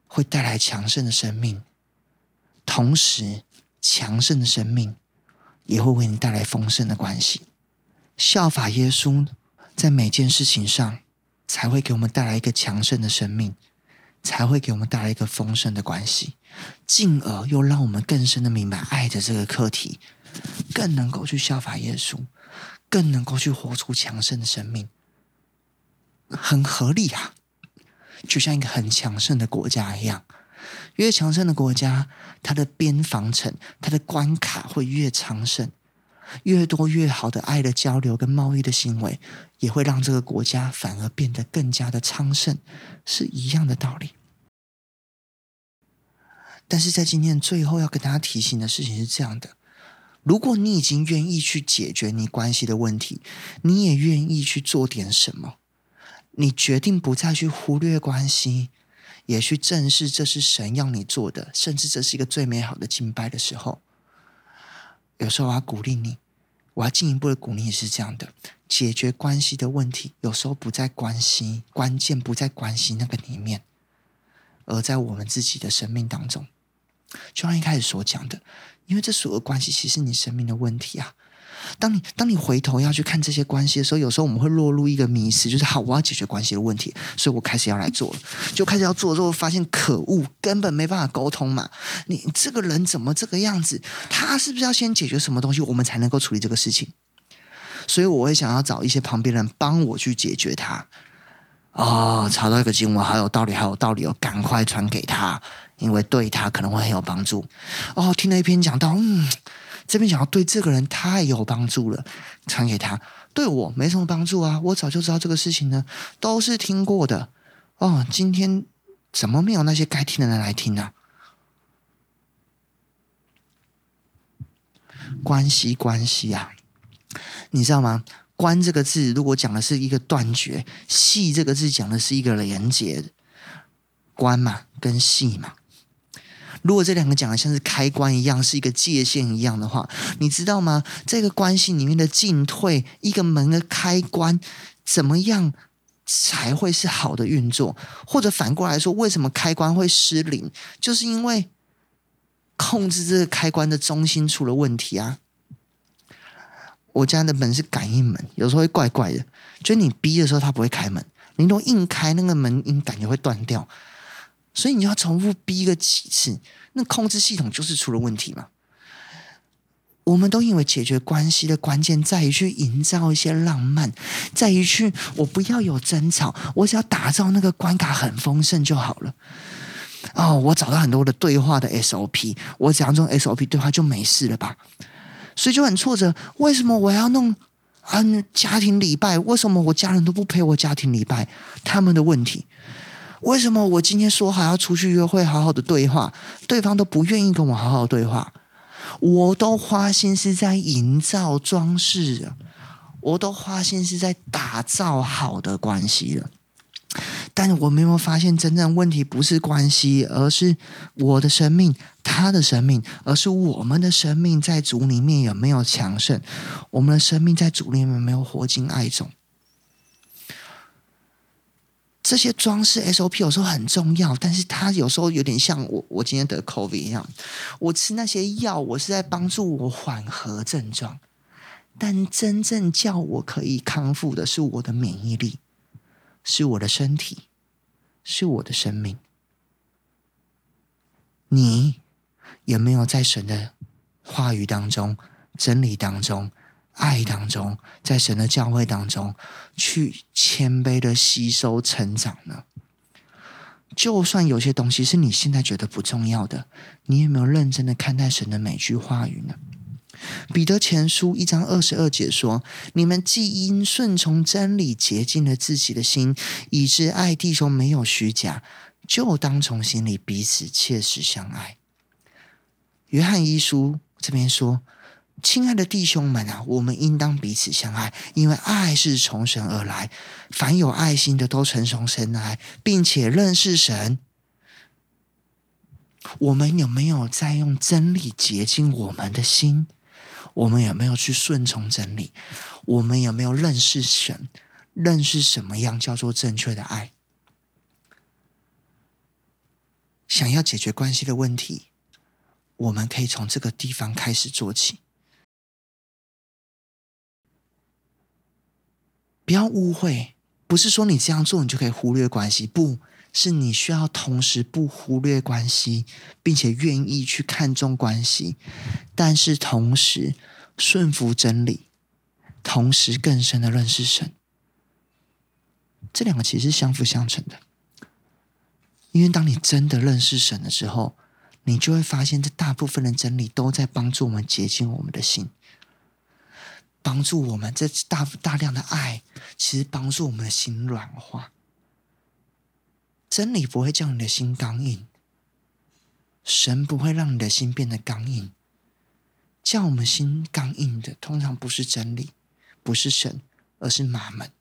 会带来强盛的生命，同时强盛的生命也会为你带来丰盛的关系。效法耶稣。在每件事情上，才会给我们带来一个强盛的生命，才会给我们带来一个丰盛的关系，进而又让我们更深的明白爱的这个课题，更能够去效法耶稣，更能够去活出强盛的生命，很合理啊！就像一个很强盛的国家一样，越强盛的国家，它的边防城、它的关卡会越昌盛。越多越好的爱的交流跟贸易的行为，也会让这个国家反而变得更加的昌盛，是一样的道理。但是在今天最后要跟大家提醒的事情是这样的：如果你已经愿意去解决你关系的问题，你也愿意去做点什么，你决定不再去忽略关系，也去正视这是神要你做的，甚至这是一个最美好的敬拜的时候，有时候我要鼓励你。我要进一步的鼓励是这样的：解决关系的问题，有时候不在关系，关键不在关系那个里面，而在我们自己的生命当中。就像一开始所讲的，因为这所有关系其实你生命的问题啊。当你当你回头要去看这些关系的时候，有时候我们会落入一个迷思，就是好，我要解决关系的问题，所以我开始要来做了，就开始要做之后，发现可恶，根本没办法沟通嘛。你这个人怎么这个样子？他是不是要先解决什么东西，我们才能够处理这个事情？所以我会想要找一些旁边人帮我去解决他。哦，查到一个经文，好有道理，好有道理哦，赶快传给他，因为对他可能会很有帮助。哦，听了一篇讲到，嗯。这边讲到对这个人太有帮助了，传给他。对我没什么帮助啊，我早就知道这个事情呢，都是听过的。哦，今天怎么没有那些该听的人来听呢？关系关系啊，你知道吗？关这个字如果讲的是一个断绝，系这个字讲的是一个连接，关嘛跟系嘛。如果这两个讲的像是开关一样，是一个界限一样的话，你知道吗？这个关系里面的进退，一个门的开关，怎么样才会是好的运作？或者反过来说，为什么开关会失灵？就是因为控制这个开关的中心出了问题啊！我家的门是感应门，有时候会怪怪的，就你逼的时候它不会开门，你都硬开那个门，音感觉会断掉。所以你要重复逼个几次，那控制系统就是出了问题嘛。我们都以为解决关系的关键在于去营造一些浪漫，在于去我不要有争吵，我只要打造那个关卡很丰盛就好了。哦，我找到很多的对话的 SOP，我只要用 SOP 对话就没事了吧？所以就很挫折。为什么我要弄嗯家庭礼拜？为什么我家人都不陪我家庭礼拜？他们的问题。为什么我今天说好要出去约会，好好的对话，对方都不愿意跟我好好对话？我都花心思在营造装饰了，我都花心思在打造好的关系了。但我没有发现，真正问题不是关系，而是我的生命，他的生命，而是我们的生命在主里面有没有强盛？我们的生命在主里面没有活进爱中？这些装饰 SOP 有时候很重要，但是它有时候有点像我，我今天得 COVID 一样，我吃那些药，我是在帮助我缓和症状，但真正叫我可以康复的是我的免疫力。是我的身体，是我的生命。你有没有在神的话语当中、真理当中、爱当中，在神的教会当中，去谦卑的吸收成长呢？就算有些东西是你现在觉得不重要的，你有没有认真的看待神的每句话语呢？彼得前书一章二十二节说：“你们既因顺从真理洁净了自己的心，以致爱弟兄没有虚假，就当从心里彼此切实相爱。”约翰一书这边说：“亲爱的弟兄们啊，我们应当彼此相爱，因为爱是从神而来。凡有爱心的，都曾从神来，并且认识神。”我们有没有在用真理洁净我们的心？我们有没有去顺从真理？我们有没有认识神？认识什么样叫做正确的爱？想要解决关系的问题，我们可以从这个地方开始做起。不要误会，不是说你这样做你就可以忽略关系，不是你需要同时不忽略关系，并且愿意去看重关系。但是同时顺服真理，同时更深的认识神，这两个其实是相辅相成的。因为当你真的认识神的时候，你就会发现，这大部分的真理都在帮助我们洁净我们的心，帮助我们这大大量的爱，其实帮助我们的心软化。真理不会叫你的心刚硬，神不会让你的心变得刚硬。叫我们心刚硬的，通常不是真理，不是神，而是马门。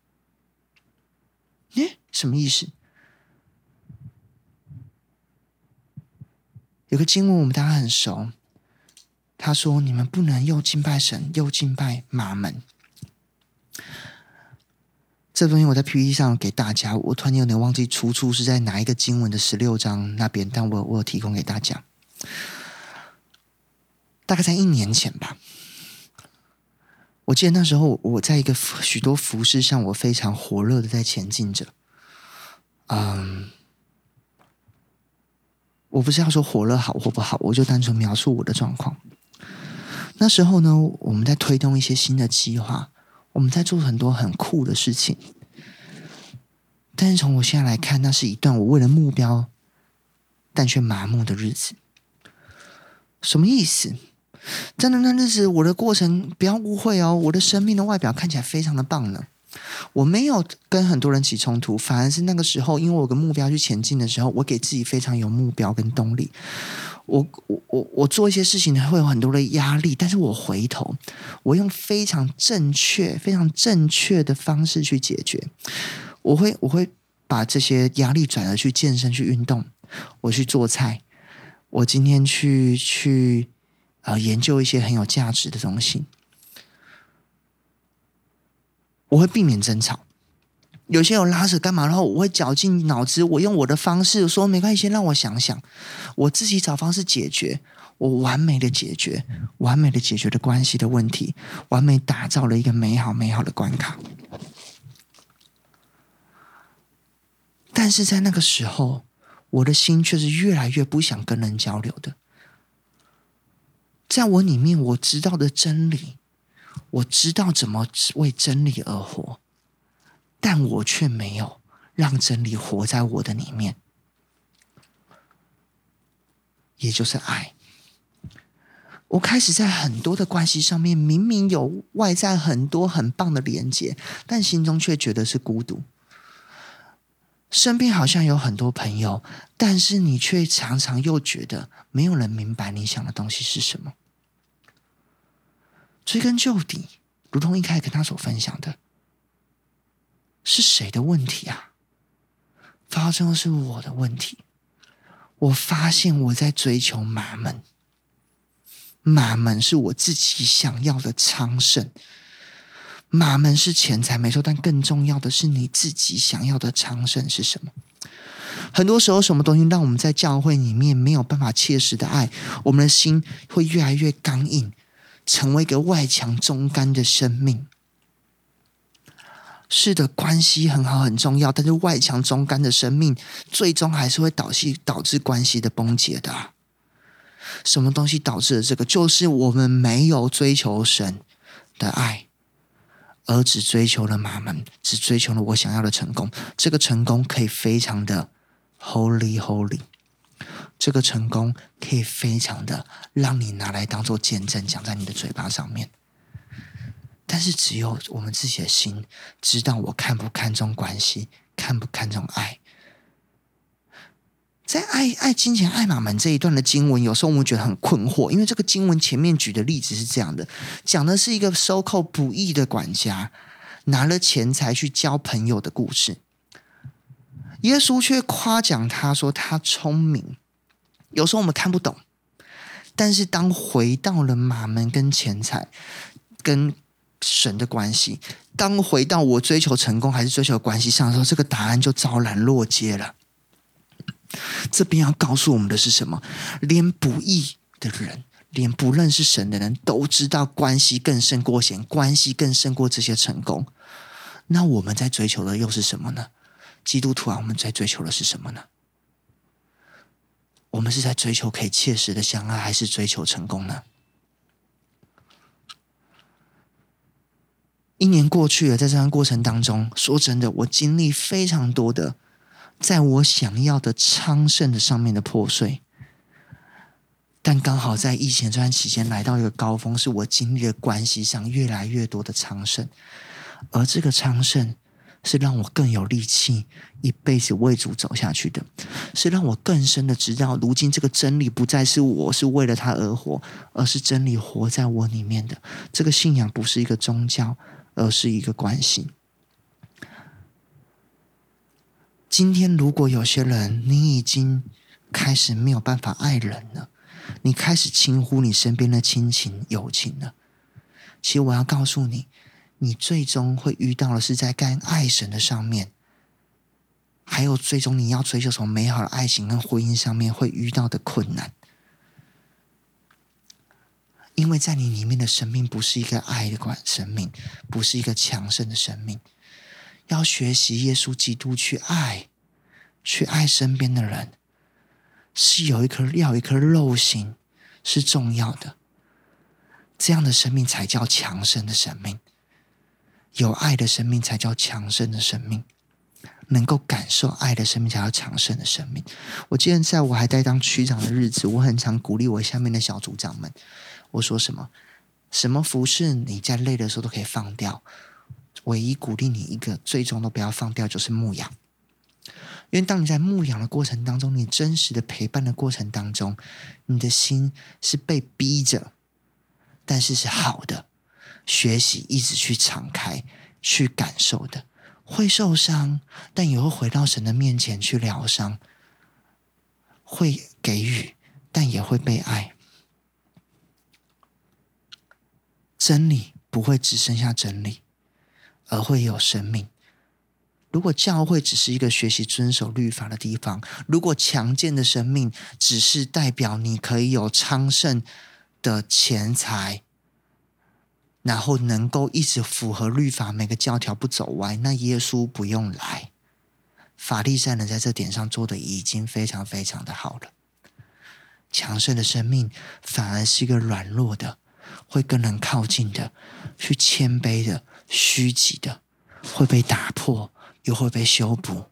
耶，什么意思？有个经文我们大家很熟，他说：“你们不能又敬拜神，又敬拜马门。”这东西我在 PPT 上给大家，我突然有点忘记出处是在哪一个经文的十六章那边，但我我有提供给大家。大概在一年前吧，我记得那时候我在一个许多服饰上，我非常火热的在前进着。嗯，我不是要说火热好或不好，我就单纯描述我的状况。那时候呢，我们在推动一些新的计划，我们在做很多很酷的事情。但是从我现在来看，那是一段我为了目标，但却麻木的日子。什么意思？在那段日子，我的过程不要误会哦，我的生命的外表看起来非常的棒呢。我没有跟很多人起冲突，反而是那个时候，因为我有个目标去前进的时候，我给自己非常有目标跟动力。我我我做一些事情呢，会有很多的压力，但是我回头，我用非常正确、非常正确的方式去解决。我会我会把这些压力转而去健身、去运动，我去做菜，我今天去去。呃，研究一些很有价值的东西，我会避免争吵。有些有拉扯干嘛，然后我会绞尽脑汁，我用我的方式说没关系，先让我想想，我自己找方式解决，我完美的解决，完美的解决的关系的问题，完美打造了一个美好美好的关卡。但是在那个时候，我的心却是越来越不想跟人交流的。在我里面，我知道的真理，我知道怎么为真理而活，但我却没有让真理活在我的里面，也就是爱。我开始在很多的关系上面，明明有外在很多很棒的连接，但心中却觉得是孤独。身边好像有很多朋友，但是你却常常又觉得没有人明白你想的东西是什么。追根究底，如同一开始跟他所分享的，是谁的问题啊？发生的是我的问题。我发现我在追求马门。马门是我自己想要的昌盛，马门是钱财没错，但更重要的是你自己想要的昌盛是什么？很多时候，什么东西让我们在教会里面没有办法切实的爱，我们的心会越来越刚硬，成为一个外强中干的生命。是的，关系很好很重要，但是外强中干的生命，最终还是会导致导致关系的崩解的。什么东西导致了这个？就是我们没有追求神的爱，而只追求了马门，只追求了我想要的成功。这个成功可以非常的 holy holy，这个成功可以非常的让你拿来当做见证，讲在你的嘴巴上面。但是只有我们自己的心知道，我看不看重关系，看不看重爱。在爱爱金钱爱马门这一段的经文，有时候我们觉得很困惑，因为这个经文前面举的例子是这样的，讲的是一个收购不义的管家拿了钱财去交朋友的故事。耶稣却夸奖他说他聪明。有时候我们看不懂，但是当回到了马门跟钱财跟神的关系，当回到我追求成功还是追求关系上的时候，这个答案就昭然若揭了。这边要告诉我们的是什么？连不义的人，连不认识神的人都知道，关系更胜过钱，关系更胜过这些成功。那我们在追求的又是什么呢？基督徒啊，我们在追求的是什么呢？我们是在追求可以切实的相爱，还是追求成功呢？一年过去了，在这段过程当中，说真的，我经历非常多的。在我想要的昌盛的上面的破碎，但刚好在疫情这段期间来到一个高峰，是我经历的关系上越来越多的昌盛，而这个昌盛是让我更有力气一辈子为主走下去的，是让我更深的知道，如今这个真理不再是我是为了他而活，而是真理活在我里面的。这个信仰不是一个宗教，而是一个关系。今天，如果有些人你已经开始没有办法爱人了，你开始轻忽你身边的亲情、友情了，其实我要告诉你，你最终会遇到的是在该爱神的上面，还有最终你要追求什么美好的爱情跟婚姻上面会遇到的困难，因为在你里面的生命不是一个爱的管生命，不是一个强盛的生命。要学习耶稣基督去爱，去爱身边的人，是有一颗要一颗肉心是重要的。这样的生命才叫强盛的生命，有爱的生命才叫强盛的生命，能够感受爱的生命才叫强盛的生命。我记得在我还在当区长的日子，我很常鼓励我下面的小组长们，我说什么？什么服饰你在累的时候都可以放掉。唯一鼓励你一个，最终都不要放掉，就是牧养。因为当你在牧养的过程当中，你真实的陪伴的过程当中，你的心是被逼着，但是是好的，学习一直去敞开、去感受的，会受伤，但也会回到神的面前去疗伤，会给予，但也会被爱。真理不会只剩下真理。而会有生命。如果教会只是一个学习遵守律法的地方，如果强健的生命只是代表你可以有昌盛的钱财，然后能够一直符合律法，每个教条不走歪，那耶稣不用来。法利赛人在这点上做的已经非常非常的好了。强盛的生命，反而是一个软弱的，会跟人靠近的，去谦卑的，虚己的，会被打破，又会被修补，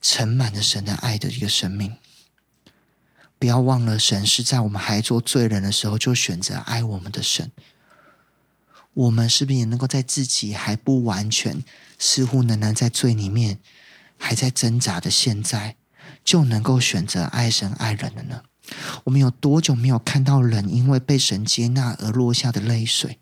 盛满了神的爱的一个生命。不要忘了，神是在我们还做罪人的时候就选择爱我们的神。我们是不是也能够在自己还不完全、似乎仍然在罪里面、还在挣扎的现在，就能够选择爱神爱人了呢？我们有多久没有看到人因为被神接纳而落下的泪水？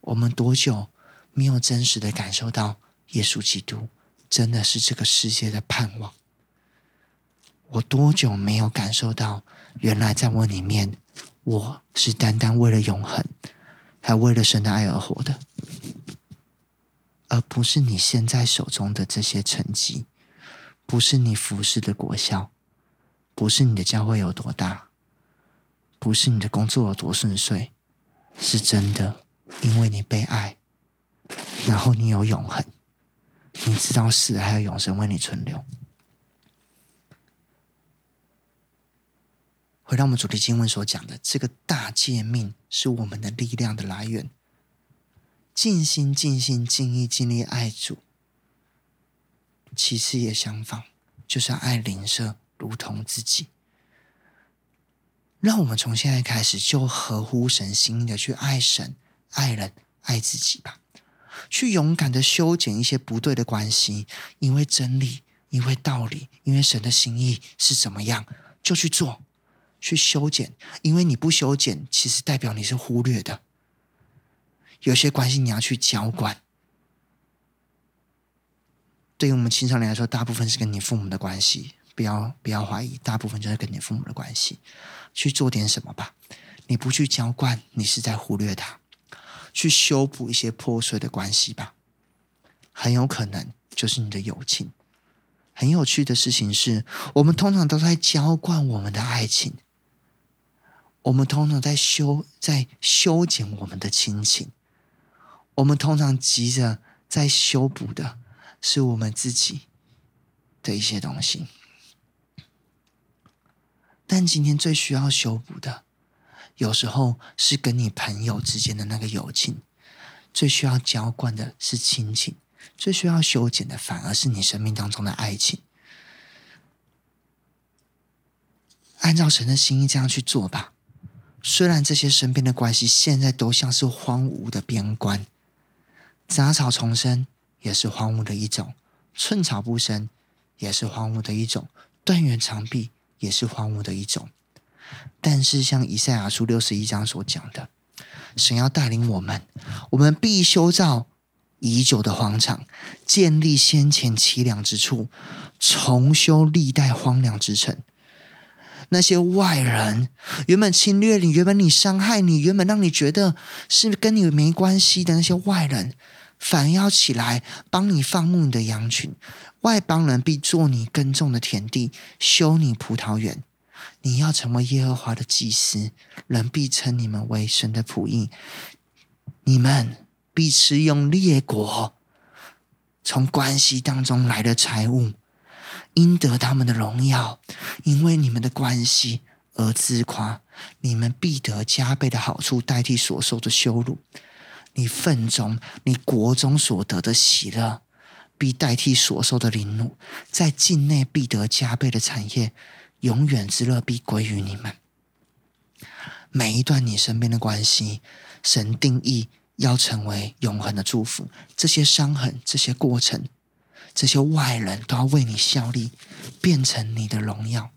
我们多久没有真实的感受到耶稣基督真的是这个世界的盼望？我多久没有感受到，原来在我里面，我是单单为了永恒，还为了神的爱而活的，而不是你现在手中的这些成绩，不是你服侍的果效，不是你的教会有多大，不是你的工作有多顺遂，是真的，因为你被爱，然后你有永恒，你知道死还有永生为你存留。回到我们主题经文所讲的，这个大诫命是我们的力量的来源。尽心、尽心、尽意、尽力爱主。其次也相仿，就是要爱邻舍如同自己。让我们从现在开始，就合乎神心意的去爱神、爱人、爱自己吧。去勇敢的修剪一些不对的关系，因为真理，因为道理，因为神的心意是怎么样，就去做。去修剪，因为你不修剪，其实代表你是忽略的。有些关系你要去浇灌。对于我们青少年来说，大部分是跟你父母的关系，不要不要怀疑，大部分就是跟你父母的关系。去做点什么吧，你不去浇灌，你是在忽略他。去修补一些破碎的关系吧，很有可能就是你的友情。很有趣的事情是，我们通常都在浇灌我们的爱情。我们通常在修，在修剪我们的亲情。我们通常急着在修补的是我们自己的一些东西，但今天最需要修补的，有时候是跟你朋友之间的那个友情。最需要浇灌的是亲情，最需要修剪的反而是你生命当中的爱情。按照神的心意这样去做吧。虽然这些身边的关系现在都像是荒芜的边关，杂草丛生也是荒芜的一种，寸草不生也是荒芜的一种，断垣残壁也是荒芜的一种。但是像以赛亚书六十一章所讲的，神要带领我们，我们必修造已久的荒场，建立先前凄凉之处，重修历代荒凉之城。那些外人原本侵略你，原本你伤害你，原本让你觉得是跟你没关系的那些外人，反要起来帮你放牧你的羊群。外邦人必做你耕种的田地，修你葡萄园。你要成为耶和华的祭司，人必称你们为神的仆役。你们必吃用列国从关系当中来的财物。应得他们的荣耀，因为你们的关系而自夸。你们必得加倍的好处，代替所受的羞辱。你份中、你国中所得的喜乐，必代替所受的凌辱。在境内必得加倍的产业，永远之乐必归于你们。每一段你身边的关系，神定义要成为永恒的祝福。这些伤痕，这些过程。这些外人都要为你效力，变成你的荣耀。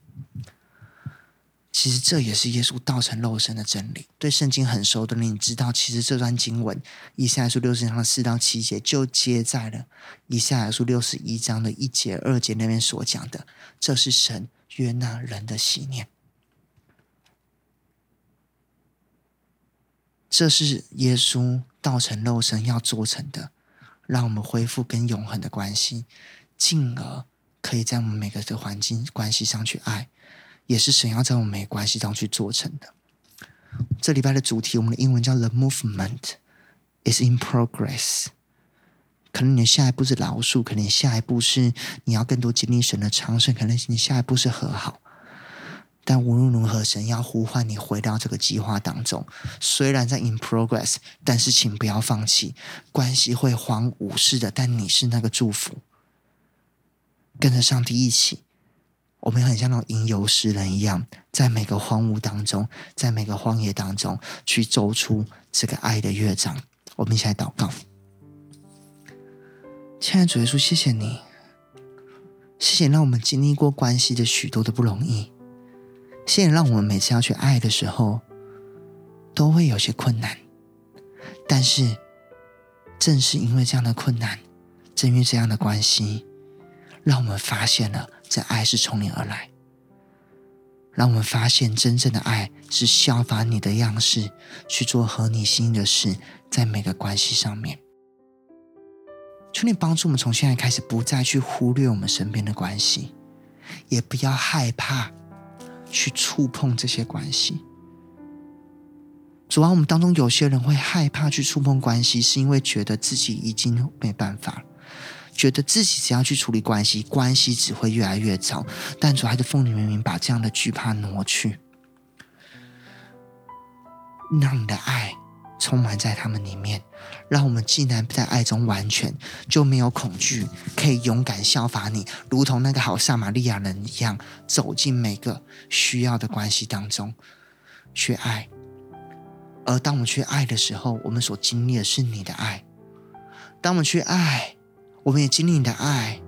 其实这也是耶稣道成肉身的真理。对圣经很熟的，你知道，其实这段经文以赛亚书六十章四到七节，就接在了以赛亚书六十一章的一节、二节那边所讲的。这是神约纳人的信念，这是耶稣道成肉身要做成的。让我们恢复跟永恒的关系，进而可以在我们每个的环境关系上去爱，也是神要在我们关系当中去做成的。这礼拜的主题，我们的英文叫 The Movement is in progress。可能你的下一步是饶恕，可能你下一步是你要更多经历神的长盛，可能你下一步是和好。但无论如何，神要呼唤你回到这个计划当中。虽然在 in progress，但是请不要放弃。关系会荒芜似的，但你是那个祝福。跟着上帝一起，我们很像那种吟游诗人一样，在每个荒芜当中，在每个荒野当中，去奏出这个爱的乐章。我们一起来祷告。亲爱的主耶稣，谢谢你，谢谢让我们经历过关系的许多的不容易。谢谢让我们每次要去爱的时候，都会有些困难。但是，正是因为这样的困难，正因为这样的关系，让我们发现了这爱是从你而来。让我们发现真正的爱是效法你的样式，去做合你心意的事，在每个关系上面。求你帮助我们，从现在开始不再去忽略我们身边的关系，也不要害怕。去触碰这些关系，主啊，我们当中有些人会害怕去触碰关系，是因为觉得自己已经没办法了，觉得自己只要去处理关系，关系只会越来越糟。但主还是奉你明明把这样的惧怕挪去，让你的爱充满在他们里面。让我们既然在爱中完全，就没有恐惧，可以勇敢效法你，如同那个好撒玛利亚人一样，走进每个需要的关系当中去爱。而当我们去爱的时候，我们所经历的是你的爱；当我们去爱，我们也经历你的爱。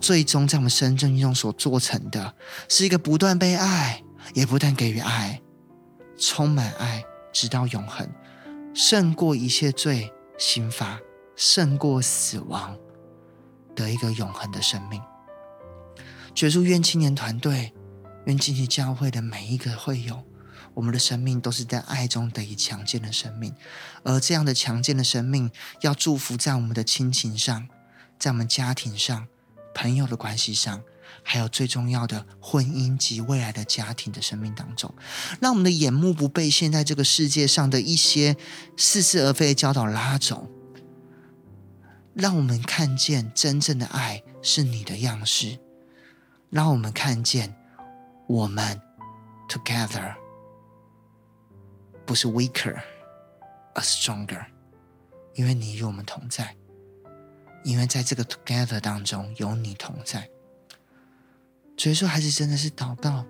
最终，在我们生命中所做成的，是一个不断被爱，也不断给予爱，充满爱，直到永恒。胜过一切罪，刑罚胜过死亡的一个永恒的生命。绝书愿青年团队，愿进去教会的每一个会友，我们的生命都是在爱中得以强健的生命。而这样的强健的生命，要祝福在我们的亲情上，在我们家庭上、朋友的关系上。还有最重要的婚姻及未来的家庭的生命当中，让我们的眼目不被现在这个世界上的一些似是而非的教导拉走，让我们看见真正的爱是你的样式，让我们看见我们 together 不是 weaker，而是 stronger，因为你与我们同在，因为在这个 together 当中有你同在。所以说，孩子真的是祷告，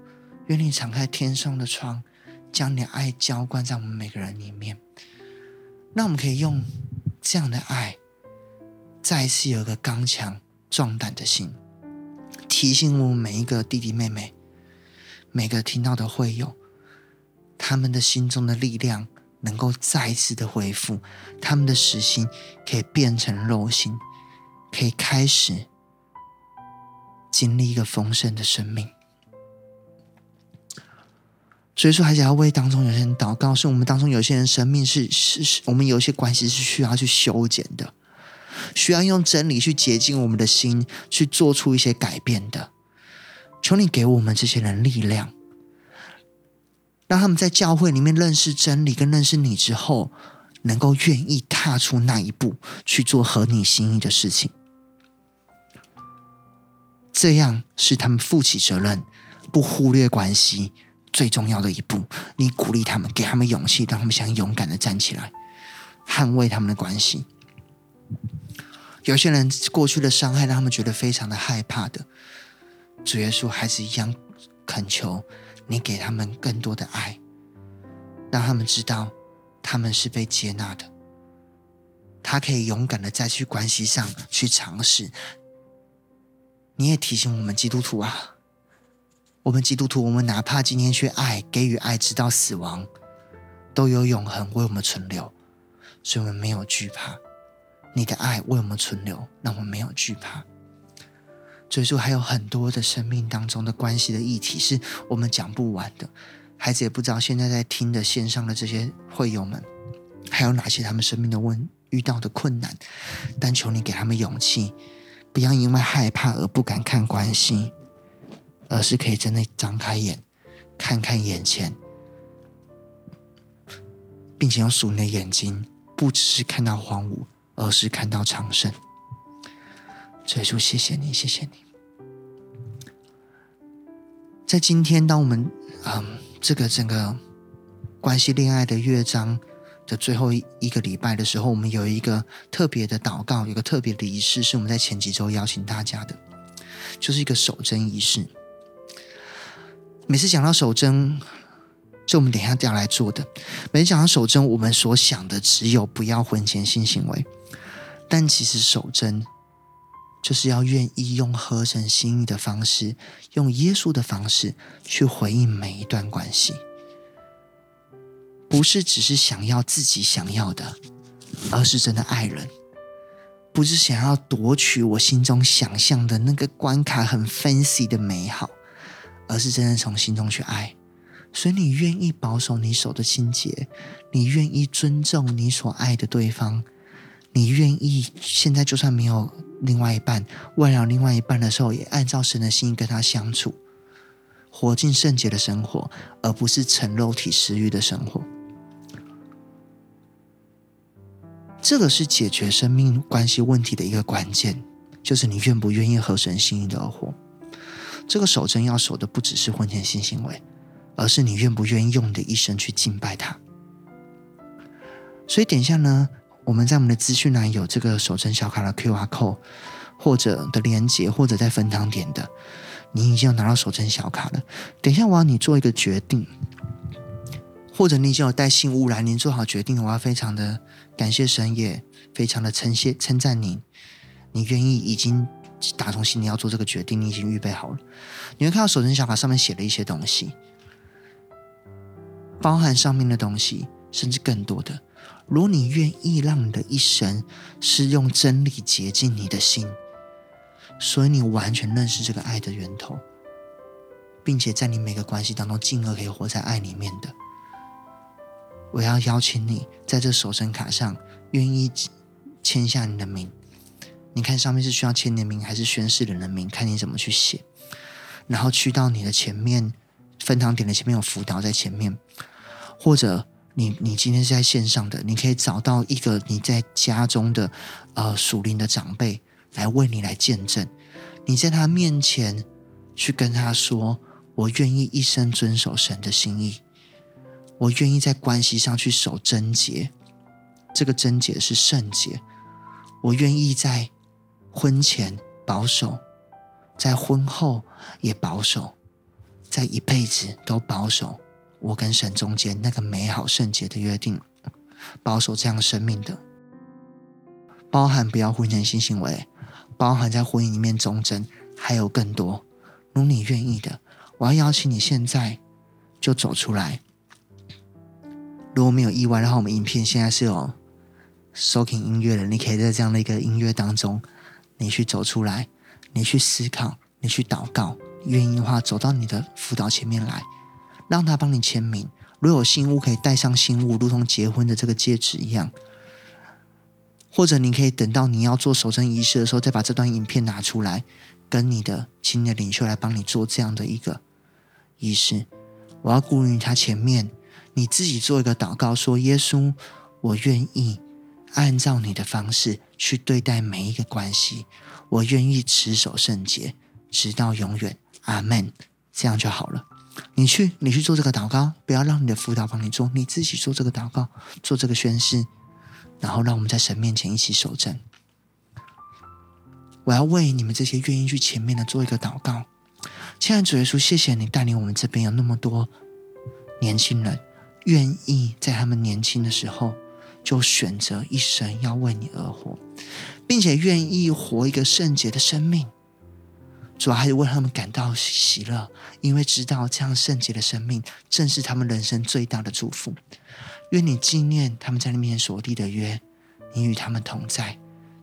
愿你敞开天上的窗，将你的爱浇灌在我们每个人里面。那我们可以用这样的爱，再一次有一个刚强壮胆的心，提醒我们每一个弟弟妹妹，每个听到的会友，他们的心中的力量能够再一次的恢复，他们的实心可以变成肉心，可以开始。经历一个丰盛的生命，所以说，还想要为当中有些人祷告，是我们当中有些人生命是是是，我们有些关系是需要去修剪的，需要用真理去洁净我们的心，去做出一些改变的。求你给我们这些人力量，让他们在教会里面认识真理跟认识你之后，能够愿意踏出那一步去做合你心意的事情。这样是他们负起责任，不忽略关系最重要的一步。你鼓励他们，给他们勇气，让他们想勇敢的站起来，捍卫他们的关系。有些人过去的伤害让他们觉得非常的害怕的，主耶稣还是一样恳求你给他们更多的爱，让他们知道他们是被接纳的，他可以勇敢的再去关系上去尝试。你也提醒我们基督徒啊，我们基督徒，我们哪怕今天去爱，给予爱，直到死亡，都有永恒为我们存留，所以我们没有惧怕。你的爱为我们存留，让我们没有惧怕。所以说，还有很多的生命当中的关系的议题是我们讲不完的。孩子也不知道现在在听的线上的这些会友们，还有哪些他们生命的问遇到的困难，但求你给他们勇气。不要因为害怕而不敢看关系，而是可以真的张开眼，看看眼前，并且用属灵的眼睛，不只是看到荒芜，而是看到长盛。所以说，谢谢你，谢谢你。在今天，当我们嗯这个整个关系恋爱的乐章的最后一一个礼拜的时候，我们有一个特别的祷告，有个特别的仪式，是我们在前几周邀请大家的，就是一个守贞仪式。每次讲到守贞，就我们等一下要来做的。每次讲到守贞，我们所想的只有不要婚前性行为，但其实守贞就是要愿意用合神心意的方式，用耶稣的方式去回应每一段关系，不是只是想要自己想要的，而是真的爱人，不是想要夺取我心中想象的那个关卡很 fancy 的美好。而是真的从心中去爱，所以你愿意保守你手的清洁，你愿意尊重你所爱的对方，你愿意现在就算没有另外一半，为了另外一半的时候，也按照神的心意跟他相处，活进圣洁的生活，而不是成肉体私欲的生活。这个是解决生命关系问题的一个关键，就是你愿不愿意合神心意的而活。这个守贞要守的不只是婚前性行为，而是你愿不愿意用你的一生去敬拜他。所以等一下呢，我们在我们的资讯栏有这个守贞小卡的 QR code，或者的连接，或者在分堂点的，你已经有拿到守贞小卡了。等一下我要你做一个决定，或者你已经有带信物来，你做好决定，我要非常的感谢神，也非常的称谢称赞你，你愿意已经。打从心里要做这个决定，你已经预备好了。你会看到守贞小法上面写了一些东西，包含上面的东西，甚至更多的。如果你愿意让你的一生是用真理洁净你的心，所以你完全认识这个爱的源头，并且在你每个关系当中，进而可以活在爱里面的，我要邀请你在这守贞卡上，愿意签下你的名。你看上面是需要签你的名还是宣誓人的名？看你怎么去写，然后去到你的前面分堂点的前面有辅导在前面，或者你你今天是在线上的，你可以找到一个你在家中的呃属灵的长辈来为你来见证，你在他面前去跟他说：“我愿意一生遵守神的心意，我愿意在关系上去守贞洁，这个贞洁是圣洁，我愿意在。”婚前保守，在婚后也保守，在一辈子都保守。我跟神中间那个美好圣洁的约定，保守这样生命的，包含不要婚前性行为，包含在婚姻里面忠贞，还有更多。如你愿意的，我要邀请你现在就走出来。如果没有意外的话，我们影片现在是有收听音乐的，你可以在这样的一个音乐当中。你去走出来，你去思考，你去祷告，愿意的话走到你的辅导前面来，让他帮你签名。如果有新物可以带上新物，如同结婚的这个戒指一样。或者你可以等到你要做守贞仪式的时候，再把这段影片拿出来，跟你的亲的领袖来帮你做这样的一个仪式。我要顾虑他前面，你自己做一个祷告，说：耶稣，我愿意。按照你的方式去对待每一个关系，我愿意持守圣洁，直到永远。阿门。这样就好了。你去，你去做这个祷告，不要让你的辅导帮你做，你自己做这个祷告，做这个宣誓，然后让我们在神面前一起守正。我要为你们这些愿意去前面的做一个祷告。亲爱的主耶稣，谢谢你带领我们这边有那么多年轻人，愿意在他们年轻的时候。就选择一生要为你而活，并且愿意活一个圣洁的生命，主要还是为他们感到喜乐，因为知道这样圣洁的生命正是他们人生最大的祝福。愿你纪念他们在那面所立的约，你与他们同在，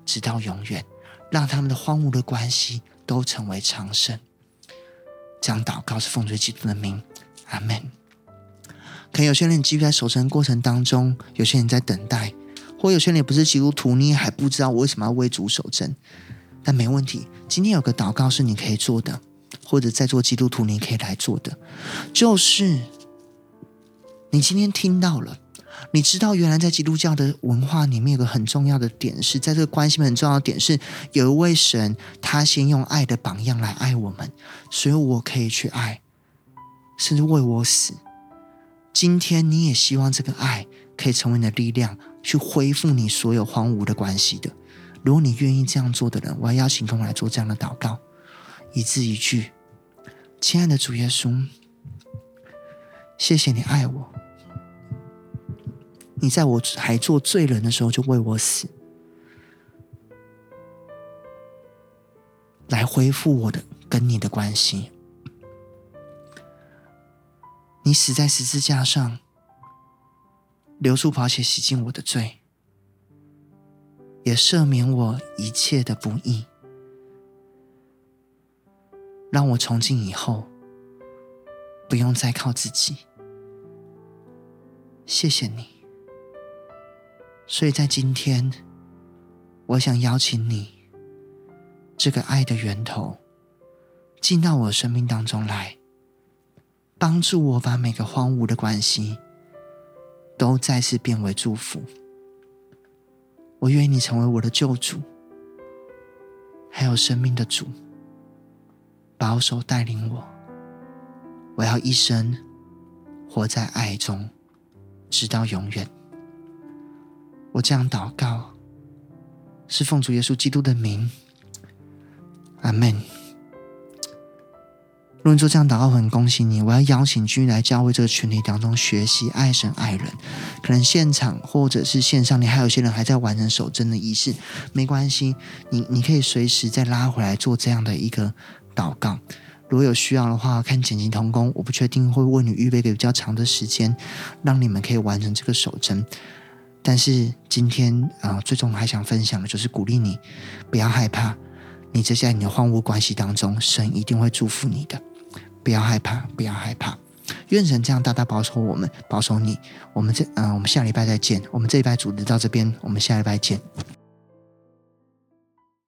直到永远，让他们的荒芜的关系都成为昌盛。这样祷告是奉主基督的名，阿门。可能有些人你继续在守城过程当中，有些人在等待，或有些人也不是基督徒，你也还不知道我为什么要为主守贞。但没问题，今天有个祷告是你可以做的，或者在做基督徒你可以来做的，就是你今天听到了，你知道原来在基督教的文化里面有个很重要的点是，在这个关系面很重要的点是，有一位神他先用爱的榜样来爱我们，所以我可以去爱。甚至为我死。今天你也希望这个爱可以成为你的力量，去恢复你所有荒芜的关系的。如果你愿意这样做的人，我要邀请跟我来做这样的祷告，一字一句。亲爱的主耶稣，谢谢你爱我，你在我还做罪人的时候就为我死，来恢复我的跟你的关系。你死在十字架上，流出宝血洗净我的罪，也赦免我一切的不义，让我从今以后不用再靠自己。谢谢你。所以在今天，我想邀请你，这个爱的源头，进到我生命当中来。帮助我把每个荒芜的关系都再次变为祝福。我愿意你成为我的救主，还有生命的主，保守带领我。我要一生活在爱中，直到永远。我这样祷告，是奉主耶稣基督的名。阿门。如果你做这样祷告，我很恭喜你！我要邀请君来教会这个群体当中学习爱神爱人。可能现场或者是线上，你还有些人还在完成守贞的仪式，没关系，你你可以随时再拉回来做这样的一个祷告。如果有需要的话，看紧急同工，我不确定会为你预备个比较长的时间，让你们可以完成这个守贞。但是今天啊、最终还想分享的就是鼓励你，不要害怕，你这在你的荒芜关系当中，神一定会祝福你的。不要害怕，不要害怕，愿神这样大大保守我们，保守你。我们这，嗯、我们下礼拜再见。我们这一拜组织到这边，我们下礼拜见。